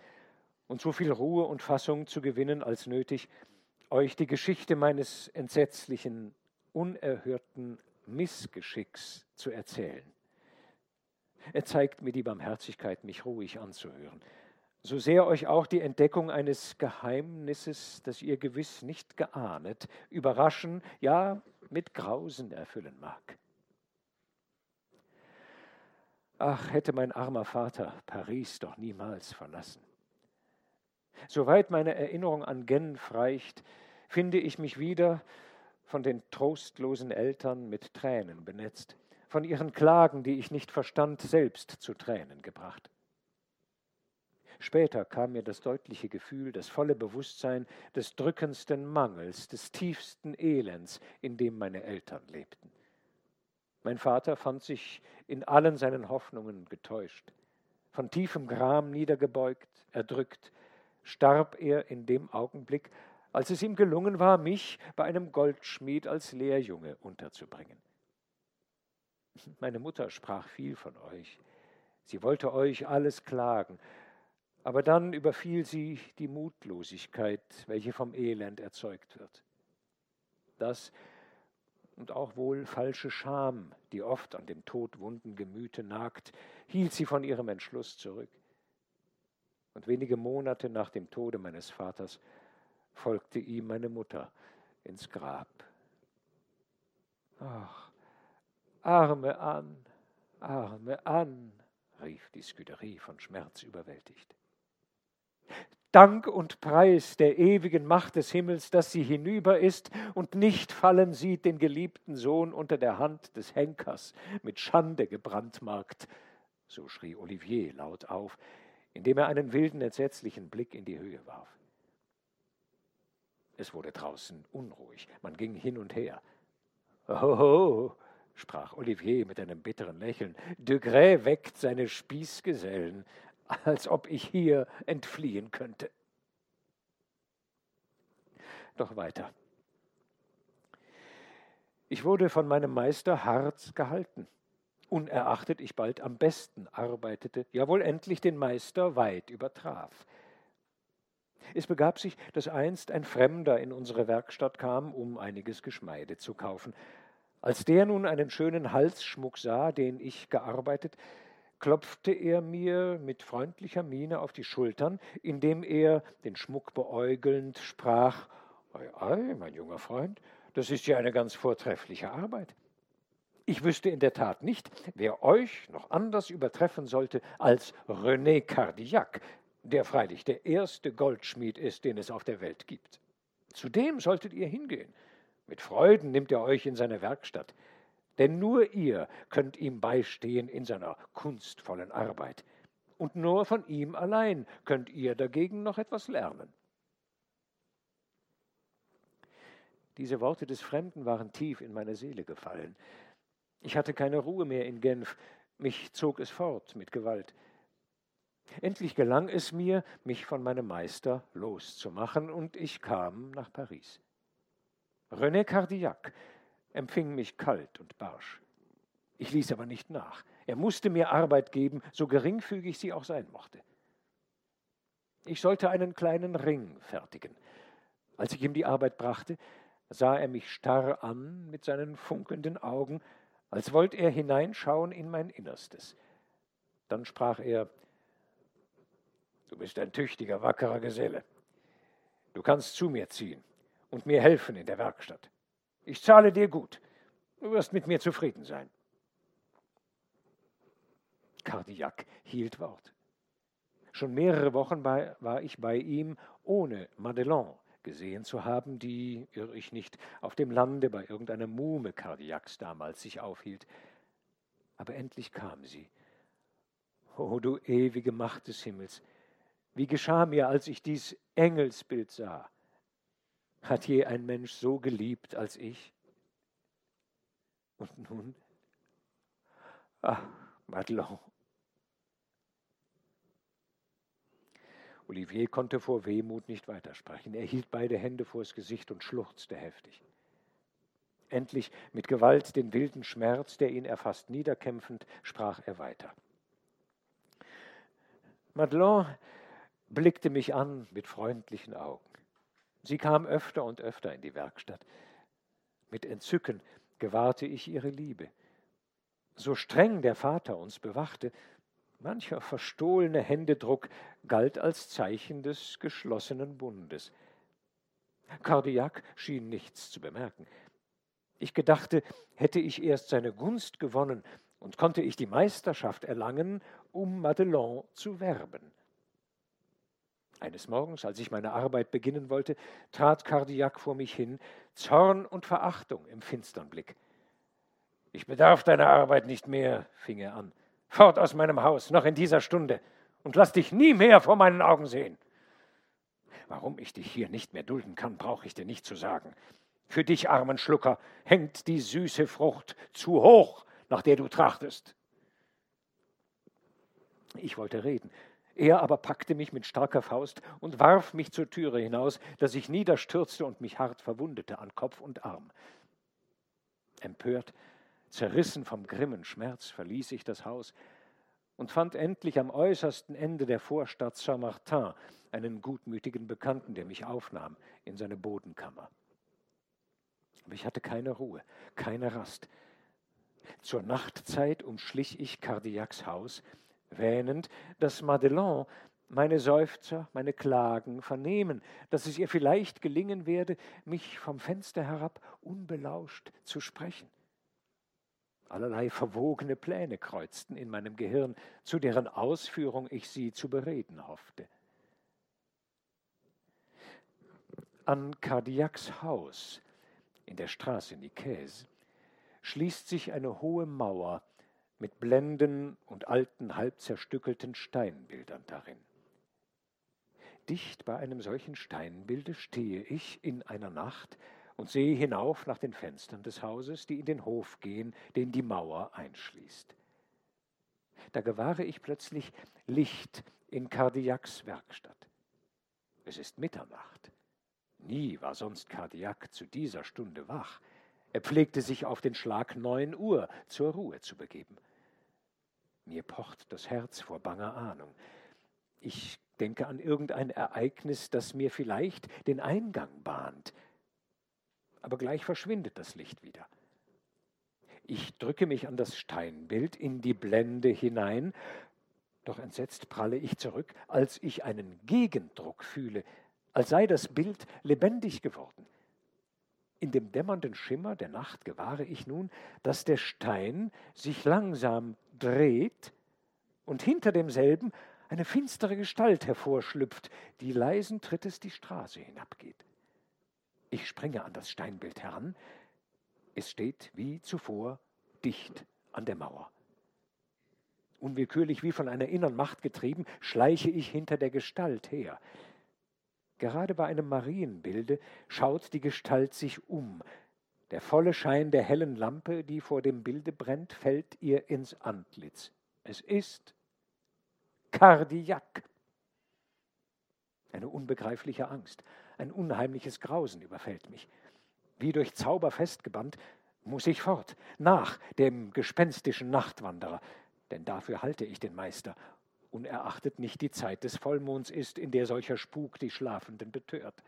und so viel Ruhe und Fassung zu gewinnen als nötig, euch die Geschichte meines entsetzlichen, unerhörten Missgeschicks zu erzählen. Er zeigt mir die Barmherzigkeit, mich ruhig anzuhören. So sehr euch auch die Entdeckung eines Geheimnisses, das ihr gewiss nicht geahnet, überraschen, ja mit Grausen erfüllen mag. Ach, hätte mein armer Vater Paris doch niemals verlassen. Soweit meine Erinnerung an Genf reicht, finde ich mich wieder von den trostlosen Eltern mit Tränen benetzt von ihren Klagen, die ich nicht verstand, selbst zu Tränen gebracht. Später kam mir das deutliche Gefühl, das volle Bewusstsein des drückendsten Mangels, des tiefsten Elends, in dem meine Eltern lebten. Mein Vater fand sich in allen seinen Hoffnungen getäuscht. Von tiefem Gram niedergebeugt, erdrückt, starb er in dem Augenblick, als es ihm gelungen war, mich bei einem Goldschmied als Lehrjunge unterzubringen. Meine Mutter sprach viel von euch. Sie wollte euch alles klagen, aber dann überfiel sie die Mutlosigkeit, welche vom Elend erzeugt wird. Das und auch wohl falsche Scham, die oft an dem todwunden Gemüte nagt, hielt sie von ihrem Entschluss zurück. Und wenige Monate nach dem Tode meines Vaters folgte ihm meine Mutter ins Grab. Ach, Arme an, arme an, rief die Scuderie von Schmerz überwältigt. Dank und Preis der ewigen Macht des Himmels, dass sie hinüber ist und nicht fallen sieht den geliebten Sohn unter der Hand des Henkers mit Schande gebrandmarkt. So schrie Olivier laut auf, indem er einen wilden, entsetzlichen Blick in die Höhe warf. Es wurde draußen unruhig, man ging hin und her. Oho, sprach Olivier mit einem bitteren Lächeln, Degré weckt seine Spießgesellen, als ob ich hier entfliehen könnte. Doch weiter. Ich wurde von meinem Meister hart gehalten unerachtet ich bald am besten arbeitete, ja wohl endlich den Meister weit übertraf. Es begab sich, dass einst ein Fremder in unsere Werkstatt kam, um einiges Geschmeide zu kaufen. Als der nun einen schönen Halsschmuck sah, den ich gearbeitet, klopfte er mir mit freundlicher Miene auf die Schultern, indem er, den Schmuck beäugelnd, sprach Ei, ei, mein junger Freund, das ist ja eine ganz vortreffliche Arbeit. Ich wüsste in der Tat nicht, wer euch noch anders übertreffen sollte als René Cardillac, der freilich der erste Goldschmied ist, den es auf der Welt gibt. Zu dem solltet ihr hingehen. Mit Freuden nimmt er euch in seine Werkstatt, denn nur ihr könnt ihm beistehen in seiner kunstvollen Arbeit, und nur von ihm allein könnt ihr dagegen noch etwas lernen. Diese Worte des Fremden waren tief in meine Seele gefallen. Ich hatte keine Ruhe mehr in Genf, mich zog es fort mit Gewalt. Endlich gelang es mir, mich von meinem Meister loszumachen, und ich kam nach Paris. René Cardillac empfing mich kalt und barsch. Ich ließ aber nicht nach. Er musste mir Arbeit geben, so geringfügig sie auch sein mochte. Ich sollte einen kleinen Ring fertigen. Als ich ihm die Arbeit brachte, sah er mich starr an mit seinen funkelnden Augen, als wollte er hineinschauen in mein Innerstes. Dann sprach er Du bist ein tüchtiger, wackerer Geselle. Du kannst zu mir ziehen und mir helfen in der Werkstatt. Ich zahle dir gut. Du wirst mit mir zufrieden sein. Cardillac hielt Wort. Schon mehrere Wochen bei, war ich bei ihm, ohne Madelon gesehen zu haben, die, irre ich nicht, auf dem Lande bei irgendeiner Muhme Cardillacs damals sich aufhielt. Aber endlich kam sie. O du ewige Macht des Himmels, wie geschah mir, als ich dies Engelsbild sah? Hat je ein Mensch so geliebt als ich? Und nun? Ach, Madelon. Olivier konnte vor Wehmut nicht weitersprechen. Er hielt beide Hände vors Gesicht und schluchzte heftig. Endlich, mit Gewalt den wilden Schmerz, der ihn erfasst, niederkämpfend, sprach er weiter. Madelon blickte mich an mit freundlichen Augen. Sie kam öfter und öfter in die Werkstatt. Mit Entzücken gewahrte ich ihre Liebe. So streng der Vater uns bewachte, mancher verstohlene Händedruck galt als Zeichen des geschlossenen Bundes. Cardillac schien nichts zu bemerken. Ich gedachte, hätte ich erst seine Gunst gewonnen und konnte ich die Meisterschaft erlangen, um Madelon zu werben. Eines Morgens, als ich meine Arbeit beginnen wollte, trat Cardillac vor mich hin, Zorn und Verachtung im finstern Blick. Ich bedarf deiner Arbeit nicht mehr, fing er an. Fort aus meinem Haus, noch in dieser Stunde, und lass dich nie mehr vor meinen Augen sehen. Warum ich dich hier nicht mehr dulden kann, brauche ich dir nicht zu sagen. Für dich, armen Schlucker, hängt die süße Frucht zu hoch, nach der du trachtest. Ich wollte reden, er aber packte mich mit starker Faust und warf mich zur Türe hinaus, dass ich niederstürzte und mich hart verwundete an Kopf und Arm. Empört, zerrissen vom grimmen Schmerz, verließ ich das Haus und fand endlich am äußersten Ende der Vorstadt Saint-Martin einen gutmütigen Bekannten, der mich aufnahm in seine Bodenkammer. Aber ich hatte keine Ruhe, keine Rast. Zur Nachtzeit umschlich ich Cardillacs Haus, wähnend, dass Madelon meine Seufzer, meine Klagen vernehmen, dass es ihr vielleicht gelingen werde, mich vom Fenster herab unbelauscht zu sprechen. Allerlei verwogene Pläne kreuzten in meinem Gehirn, zu deren Ausführung ich sie zu bereden hoffte. An Cardillacs Haus in der Straße Nicaise schließt sich eine hohe Mauer mit Blenden und alten, halb zerstückelten Steinbildern darin. Dicht bei einem solchen Steinbilde stehe ich in einer Nacht und sehe hinauf nach den Fenstern des Hauses, die in den Hof gehen, den die Mauer einschließt. Da gewahre ich plötzlich Licht in Cardillacs Werkstatt. Es ist Mitternacht. Nie war sonst Cardillac zu dieser Stunde wach. Er pflegte sich auf den Schlag neun Uhr zur Ruhe zu begeben. Mir pocht das Herz vor banger Ahnung. Ich denke an irgendein Ereignis, das mir vielleicht den Eingang bahnt. Aber gleich verschwindet das Licht wieder. Ich drücke mich an das Steinbild in die Blende hinein, doch entsetzt pralle ich zurück, als ich einen Gegendruck fühle, als sei das Bild lebendig geworden. In dem dämmernden Schimmer der Nacht gewahre ich nun, dass der Stein sich langsam dreht und hinter demselben eine finstere Gestalt hervorschlüpft, die leisen Trittes die Straße hinabgeht. Ich springe an das Steinbild heran, es steht wie zuvor dicht an der Mauer. Unwillkürlich wie von einer inneren Macht getrieben, schleiche ich hinter der Gestalt her. Gerade bei einem Marienbilde schaut die Gestalt sich um. Der volle Schein der hellen Lampe, die vor dem Bilde brennt, fällt ihr ins Antlitz. Es ist Kardiak. Eine unbegreifliche Angst, ein unheimliches Grausen überfällt mich. Wie durch Zauber festgebannt, muss ich fort, nach dem gespenstischen Nachtwanderer, denn dafür halte ich den Meister, unerachtet nicht die Zeit des Vollmonds ist, in der solcher Spuk die Schlafenden betört.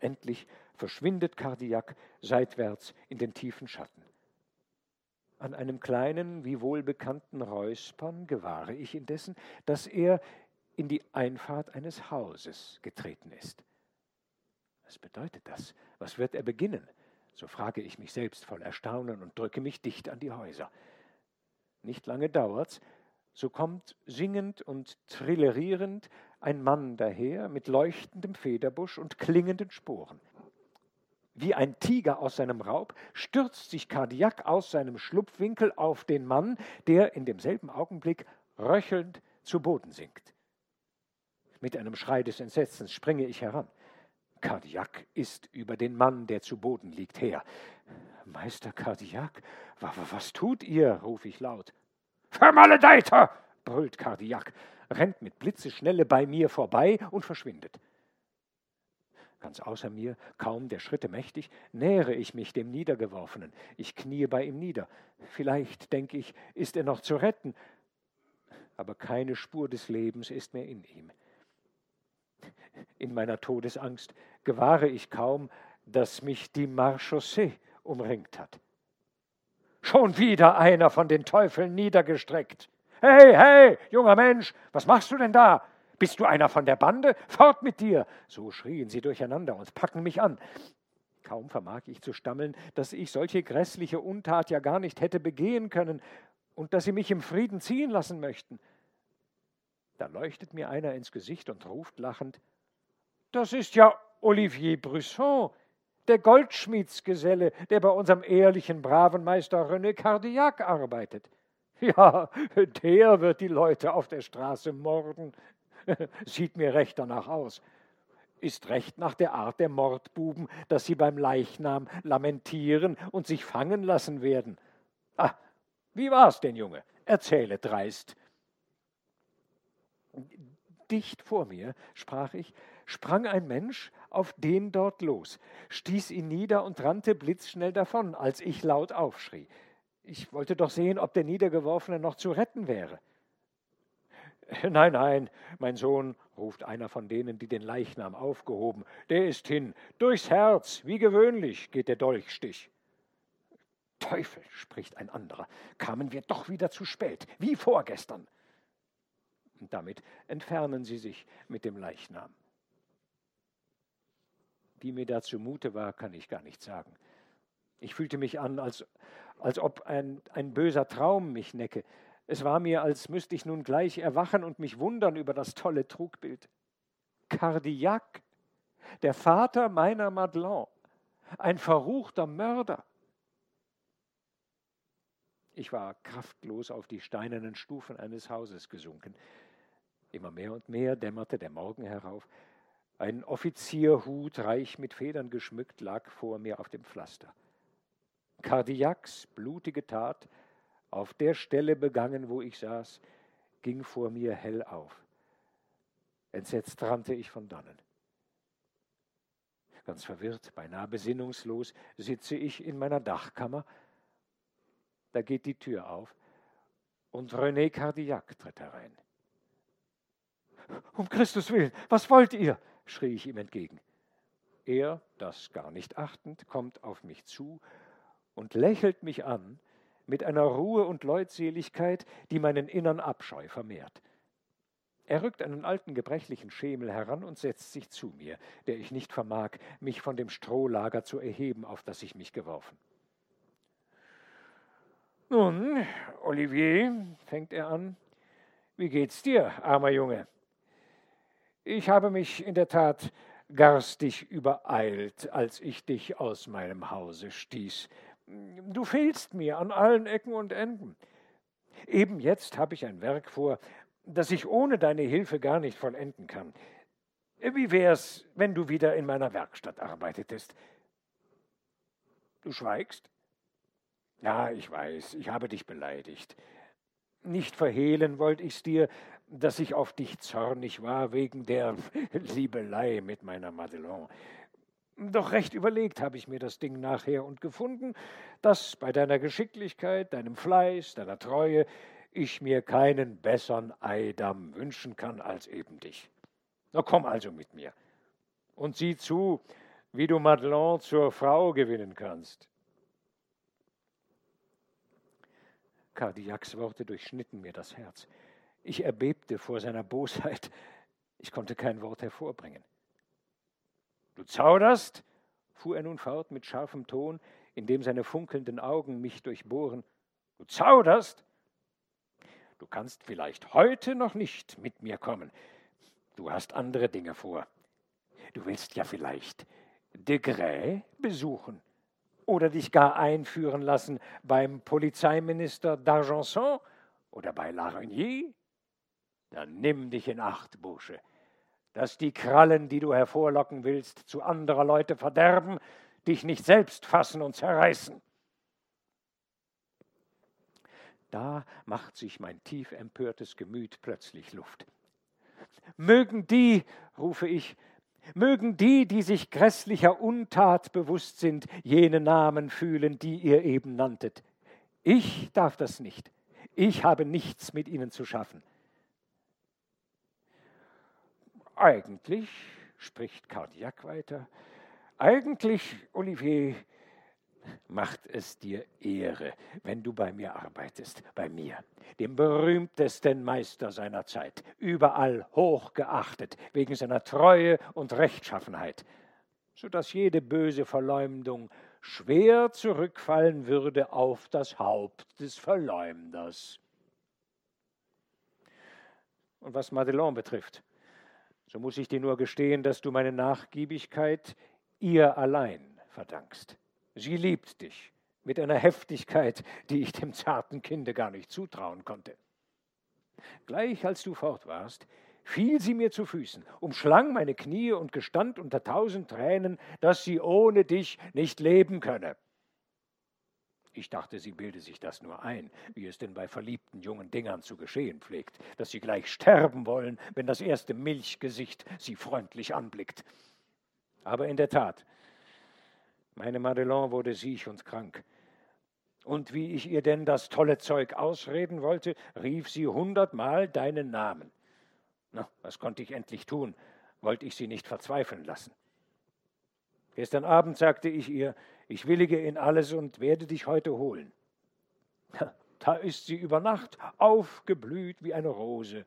Endlich verschwindet Kardiak seitwärts in den tiefen Schatten. An einem kleinen, wie wohlbekannten Räuspern gewahre ich indessen, dass er in die Einfahrt eines Hauses getreten ist. Was bedeutet das? Was wird er beginnen? So frage ich mich selbst voll Erstaunen und drücke mich dicht an die Häuser. Nicht lange dauert's, so kommt singend und trillerierend ein Mann daher mit leuchtendem Federbusch und klingenden Sporen. Wie ein Tiger aus seinem Raub stürzt sich Kardiak aus seinem Schlupfwinkel auf den Mann, der in demselben Augenblick röchelnd zu Boden sinkt. Mit einem Schrei des Entsetzens springe ich heran. Kardiak ist über den Mann, der zu Boden liegt, her. Meister Kardiak, was tut ihr? rufe ich laut. Vermaledeiter! brüllt Kardiak, rennt mit Blitzeschnelle bei mir vorbei und verschwindet. Ganz außer mir, kaum der Schritte mächtig, nähere ich mich dem Niedergeworfenen. Ich kniee bei ihm nieder. Vielleicht, denke ich, ist er noch zu retten. Aber keine Spur des Lebens ist mehr in ihm. In meiner Todesangst gewahre ich kaum, dass mich die Marchaussee umringt hat. Schon wieder einer von den Teufeln niedergestreckt. Hey, hey, junger Mensch, was machst du denn da? Bist du einer von der Bande? Fort mit dir! So schrien sie durcheinander und packen mich an. Kaum vermag ich zu stammeln, dass ich solche grässliche Untat ja gar nicht hätte begehen können und dass sie mich im Frieden ziehen lassen möchten. Da leuchtet mir einer ins Gesicht und ruft lachend: Das ist ja Olivier Brisson, der Goldschmiedsgeselle, der bei unserem ehrlichen, braven Meister René Cardillac arbeitet. Ja, der wird die Leute auf der Straße morden. Sieht mir recht danach aus. Ist recht nach der Art der Mordbuben, dass sie beim Leichnam lamentieren und sich fangen lassen werden. Ah, wie war's denn, Junge? Erzähle dreist. Dicht vor mir, sprach ich, sprang ein Mensch auf den dort los, stieß ihn nieder und rannte blitzschnell davon, als ich laut aufschrie. Ich wollte doch sehen, ob der Niedergeworfene noch zu retten wäre. Nein, nein, mein Sohn, ruft einer von denen, die den Leichnam aufgehoben, der ist hin. Durchs Herz, wie gewöhnlich, geht der Dolchstich. Teufel, spricht ein anderer, kamen wir doch wieder zu spät, wie vorgestern. Und damit entfernen sie sich mit dem Leichnam. Wie mir da zumute war, kann ich gar nicht sagen. Ich fühlte mich an, als, als ob ein, ein böser Traum mich necke. Es war mir, als müsste ich nun gleich erwachen und mich wundern über das tolle Trugbild. Cardillac, der Vater meiner Madelon, ein verruchter Mörder. Ich war kraftlos auf die steinernen Stufen eines Hauses gesunken. Immer mehr und mehr dämmerte der Morgen herauf. Ein Offizierhut, reich mit Federn geschmückt, lag vor mir auf dem Pflaster. Kardiaks blutige Tat, auf der Stelle begangen, wo ich saß, ging vor mir hell auf. Entsetzt rannte ich von dannen. Ganz verwirrt, beinahe besinnungslos, sitze ich in meiner Dachkammer. Da geht die Tür auf und René Cardillac tritt herein. Um Christus willen, was wollt ihr? schrie ich ihm entgegen. Er, das gar nicht achtend, kommt auf mich zu und lächelt mich an mit einer Ruhe und Leutseligkeit, die meinen innern Abscheu vermehrt. Er rückt einen alten gebrechlichen Schemel heran und setzt sich zu mir, der ich nicht vermag, mich von dem Strohlager zu erheben, auf das ich mich geworfen. Nun, Olivier, fängt er an, wie geht's dir, armer Junge? Ich habe mich in der Tat garstig übereilt, als ich dich aus meinem Hause stieß. Du fehlst mir an allen Ecken und Enden. Eben jetzt habe ich ein Werk vor, das ich ohne deine Hilfe gar nicht vollenden kann. Wie wär's, wenn du wieder in meiner Werkstatt arbeitetest? Du schweigst? Ja, ich weiß, ich habe dich beleidigt. Nicht verhehlen wollte ich's dir, dass ich auf dich zornig war wegen der Liebelei mit meiner Madelon. Doch recht überlegt habe ich mir das Ding nachher und gefunden, dass bei deiner Geschicklichkeit, deinem Fleiß, deiner Treue ich mir keinen bessern Eidam wünschen kann als eben dich. Na komm also mit mir und sieh zu, wie du Madelon zur Frau gewinnen kannst. Cardiacs Worte durchschnitten mir das Herz. Ich erbebte vor seiner Bosheit. Ich konnte kein Wort hervorbringen. Du zauderst, fuhr er nun fort mit scharfem Ton, indem seine funkelnden Augen mich durchbohren. Du zauderst? Du kannst vielleicht heute noch nicht mit mir kommen. Du hast andere Dinge vor. Du willst ja vielleicht de Grey besuchen oder dich gar einführen lassen beim Polizeiminister d'Argenson oder bei Larigny. Dann nimm dich in Acht, Bursche dass die Krallen, die du hervorlocken willst, zu anderer Leute verderben, dich nicht selbst fassen und zerreißen. Da macht sich mein tief empörtes Gemüt plötzlich Luft. Mögen die, rufe ich, mögen die, die sich grässlicher Untat bewusst sind, jene Namen fühlen, die ihr eben nanntet. Ich darf das nicht. Ich habe nichts mit ihnen zu schaffen. Eigentlich, spricht Cardiac weiter, eigentlich, Olivier, macht es dir Ehre, wenn du bei mir arbeitest, bei mir, dem berühmtesten Meister seiner Zeit, überall hochgeachtet wegen seiner Treue und Rechtschaffenheit, so dass jede böse Verleumdung schwer zurückfallen würde auf das Haupt des Verleumders. Und was Madelon betrifft, so muss ich dir nur gestehen, dass du meine Nachgiebigkeit ihr allein verdankst. Sie liebt dich mit einer Heftigkeit, die ich dem zarten Kinde gar nicht zutrauen konnte. Gleich als du fort warst, fiel sie mir zu Füßen, umschlang meine Knie und gestand unter tausend Tränen, dass sie ohne dich nicht leben könne. Ich dachte, sie bilde sich das nur ein, wie es denn bei verliebten jungen Dingern zu geschehen pflegt, dass sie gleich sterben wollen, wenn das erste Milchgesicht sie freundlich anblickt. Aber in der Tat, meine Madelon wurde siech und krank. Und wie ich ihr denn das tolle Zeug ausreden wollte, rief sie hundertmal deinen Namen. Na, was konnte ich endlich tun? Wollte ich sie nicht verzweifeln lassen. Gestern Abend sagte ich ihr, ich willige in alles und werde dich heute holen. Da ist sie über Nacht aufgeblüht wie eine Rose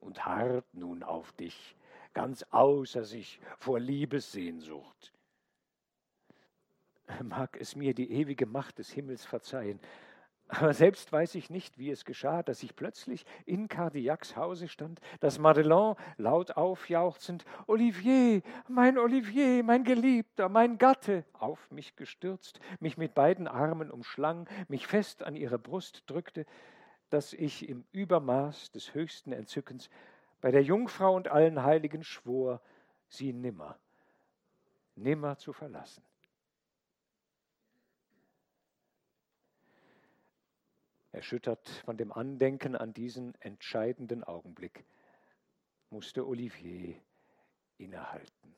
und harrt nun auf dich, ganz außer sich vor Liebessehnsucht. Mag es mir die ewige Macht des Himmels verzeihen, aber selbst weiß ich nicht, wie es geschah, dass ich plötzlich in Cardiacs Hause stand, dass Madelon laut aufjauchzend Olivier, mein Olivier, mein Geliebter, mein Gatte, auf mich gestürzt, mich mit beiden Armen umschlang, mich fest an ihre Brust drückte, dass ich im Übermaß des höchsten Entzückens bei der Jungfrau und allen Heiligen schwor, sie nimmer, nimmer zu verlassen. Erschüttert von dem Andenken an diesen entscheidenden Augenblick musste Olivier innehalten.